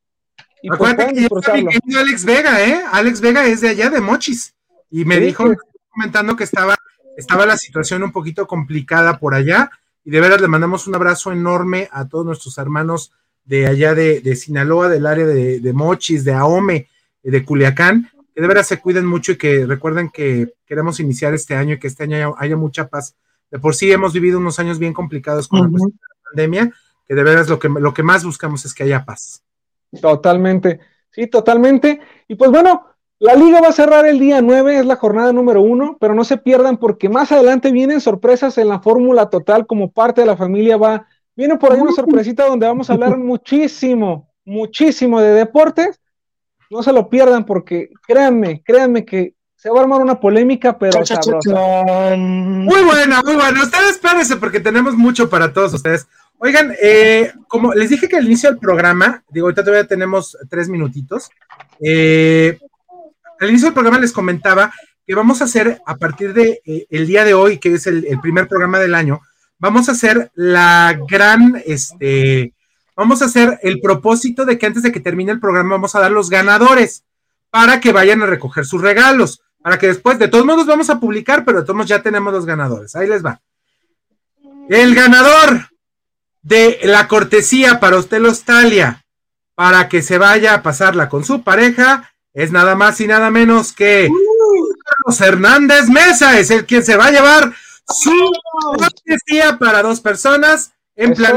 Y pues Acuérdate que Alex Vega, ¿eh? Alex Vega es de allá de Mochis. Y me dijo, comentando que estaba, estaba la situación un poquito complicada por allá. Y de veras le mandamos un abrazo enorme a todos nuestros hermanos de allá de, Sinaloa, del área de, Mochis, de Ahome, de Culiacán, que de veras se cuiden mucho y que recuerden que queremos iniciar este año y que este año haya, mucha paz. De por sí hemos vivido unos años bien complicados con la pandemia, que de veras lo que, lo que más buscamos es que haya paz. Totalmente, sí, totalmente. Y pues bueno, la liga va a cerrar el día 9, es la jornada número uno, pero no se pierdan porque más adelante vienen sorpresas en la fórmula total como parte de la familia va. Viene por ahí una sorpresita donde vamos a hablar <laughs> muchísimo, muchísimo de deportes. No se lo pierdan porque créanme, créanme que se va a armar una polémica, pero sabrosa. Muy buena, muy buena. Ustedes espérense porque tenemos mucho para todos ustedes. Oigan, eh, como les dije que al inicio del programa, digo, ahorita todavía tenemos tres minutitos. Eh, al inicio del programa les comentaba que vamos a hacer a partir de eh, el día de hoy, que es el, el, primer programa del año, vamos a hacer la gran, este, vamos a hacer el propósito de que antes de que termine el programa vamos a dar los ganadores para que vayan a recoger sus regalos, para que después, de todos modos vamos a publicar, pero de todos modos ya tenemos los ganadores. Ahí les va. El ganador de la cortesía para usted, Talia, para que se vaya a pasarla con su pareja, es nada más y nada menos que Carlos Hernández Mesa, es el quien se va a llevar su cortesía para dos personas en plan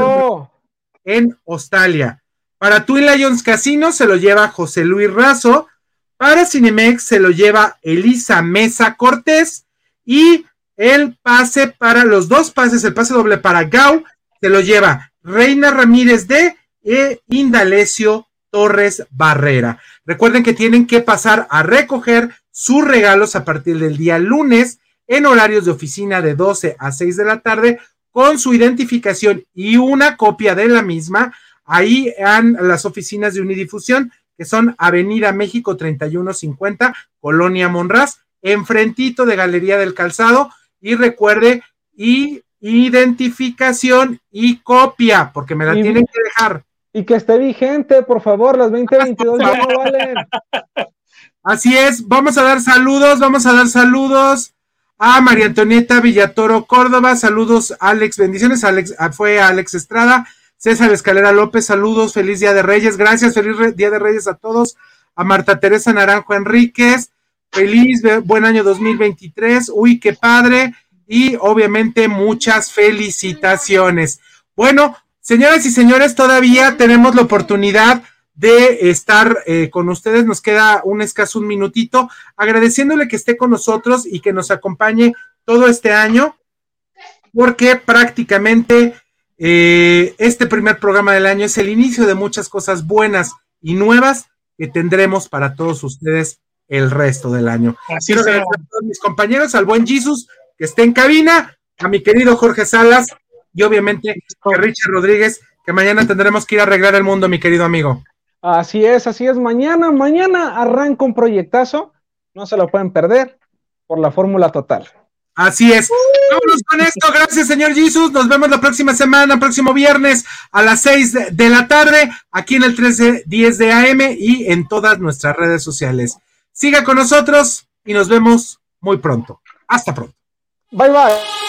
en Australia. Para Twin Lions Casino se lo lleva José Luis Razo. Para Cinemex se lo lleva Elisa Mesa Cortés. Y el pase para los dos pases, el pase doble para Gau se lo lleva Reina Ramírez de e Indalecio Torres Barrera. Recuerden que tienen que pasar a recoger sus regalos a partir del día lunes en horarios de oficina de 12 a 6 de la tarde con su identificación y una copia de la misma. Ahí han las oficinas de Unidifusión, que son Avenida México 3150, Colonia Monraz, enfrentito de Galería del Calzado. Y recuerde, y identificación y copia, porque me la tienen que dejar. Y que esté vigente, por favor, las 2022 ya no valen. Así es, vamos a dar saludos, vamos a dar saludos a María Antonieta Villatoro Córdoba, saludos Alex, bendiciones, Alex, fue Alex Estrada, César Escalera López, saludos, feliz Día de Reyes, gracias, feliz Día de Reyes a todos, a Marta Teresa Naranjo Enríquez, feliz, buen año 2023, uy, qué padre, y obviamente muchas felicitaciones. Bueno, señoras y señores, todavía tenemos la oportunidad de estar eh, con ustedes. Nos queda un escaso un minutito, agradeciéndole que esté con nosotros y que nos acompañe todo este año, porque prácticamente eh, este primer programa del año es el inicio de muchas cosas buenas y nuevas que tendremos para todos ustedes el resto del año. Así Quiero agradecer a todos mis compañeros, al buen Jesus que esté en cabina, a mi querido Jorge Salas y obviamente a Richard Rodríguez, que mañana tendremos que ir a arreglar el mundo, mi querido amigo. Así es, así es. Mañana, mañana arranca un proyectazo. No se lo pueden perder por la fórmula total. Así es. Vámonos con esto. Gracias, señor Jesus. Nos vemos la próxima semana, próximo viernes a las 6 de- de la tarde, aquí en el 1310 de AM y en todas nuestras redes sociales. Siga con nosotros y nos vemos muy pronto. Hasta pronto. Bye bye.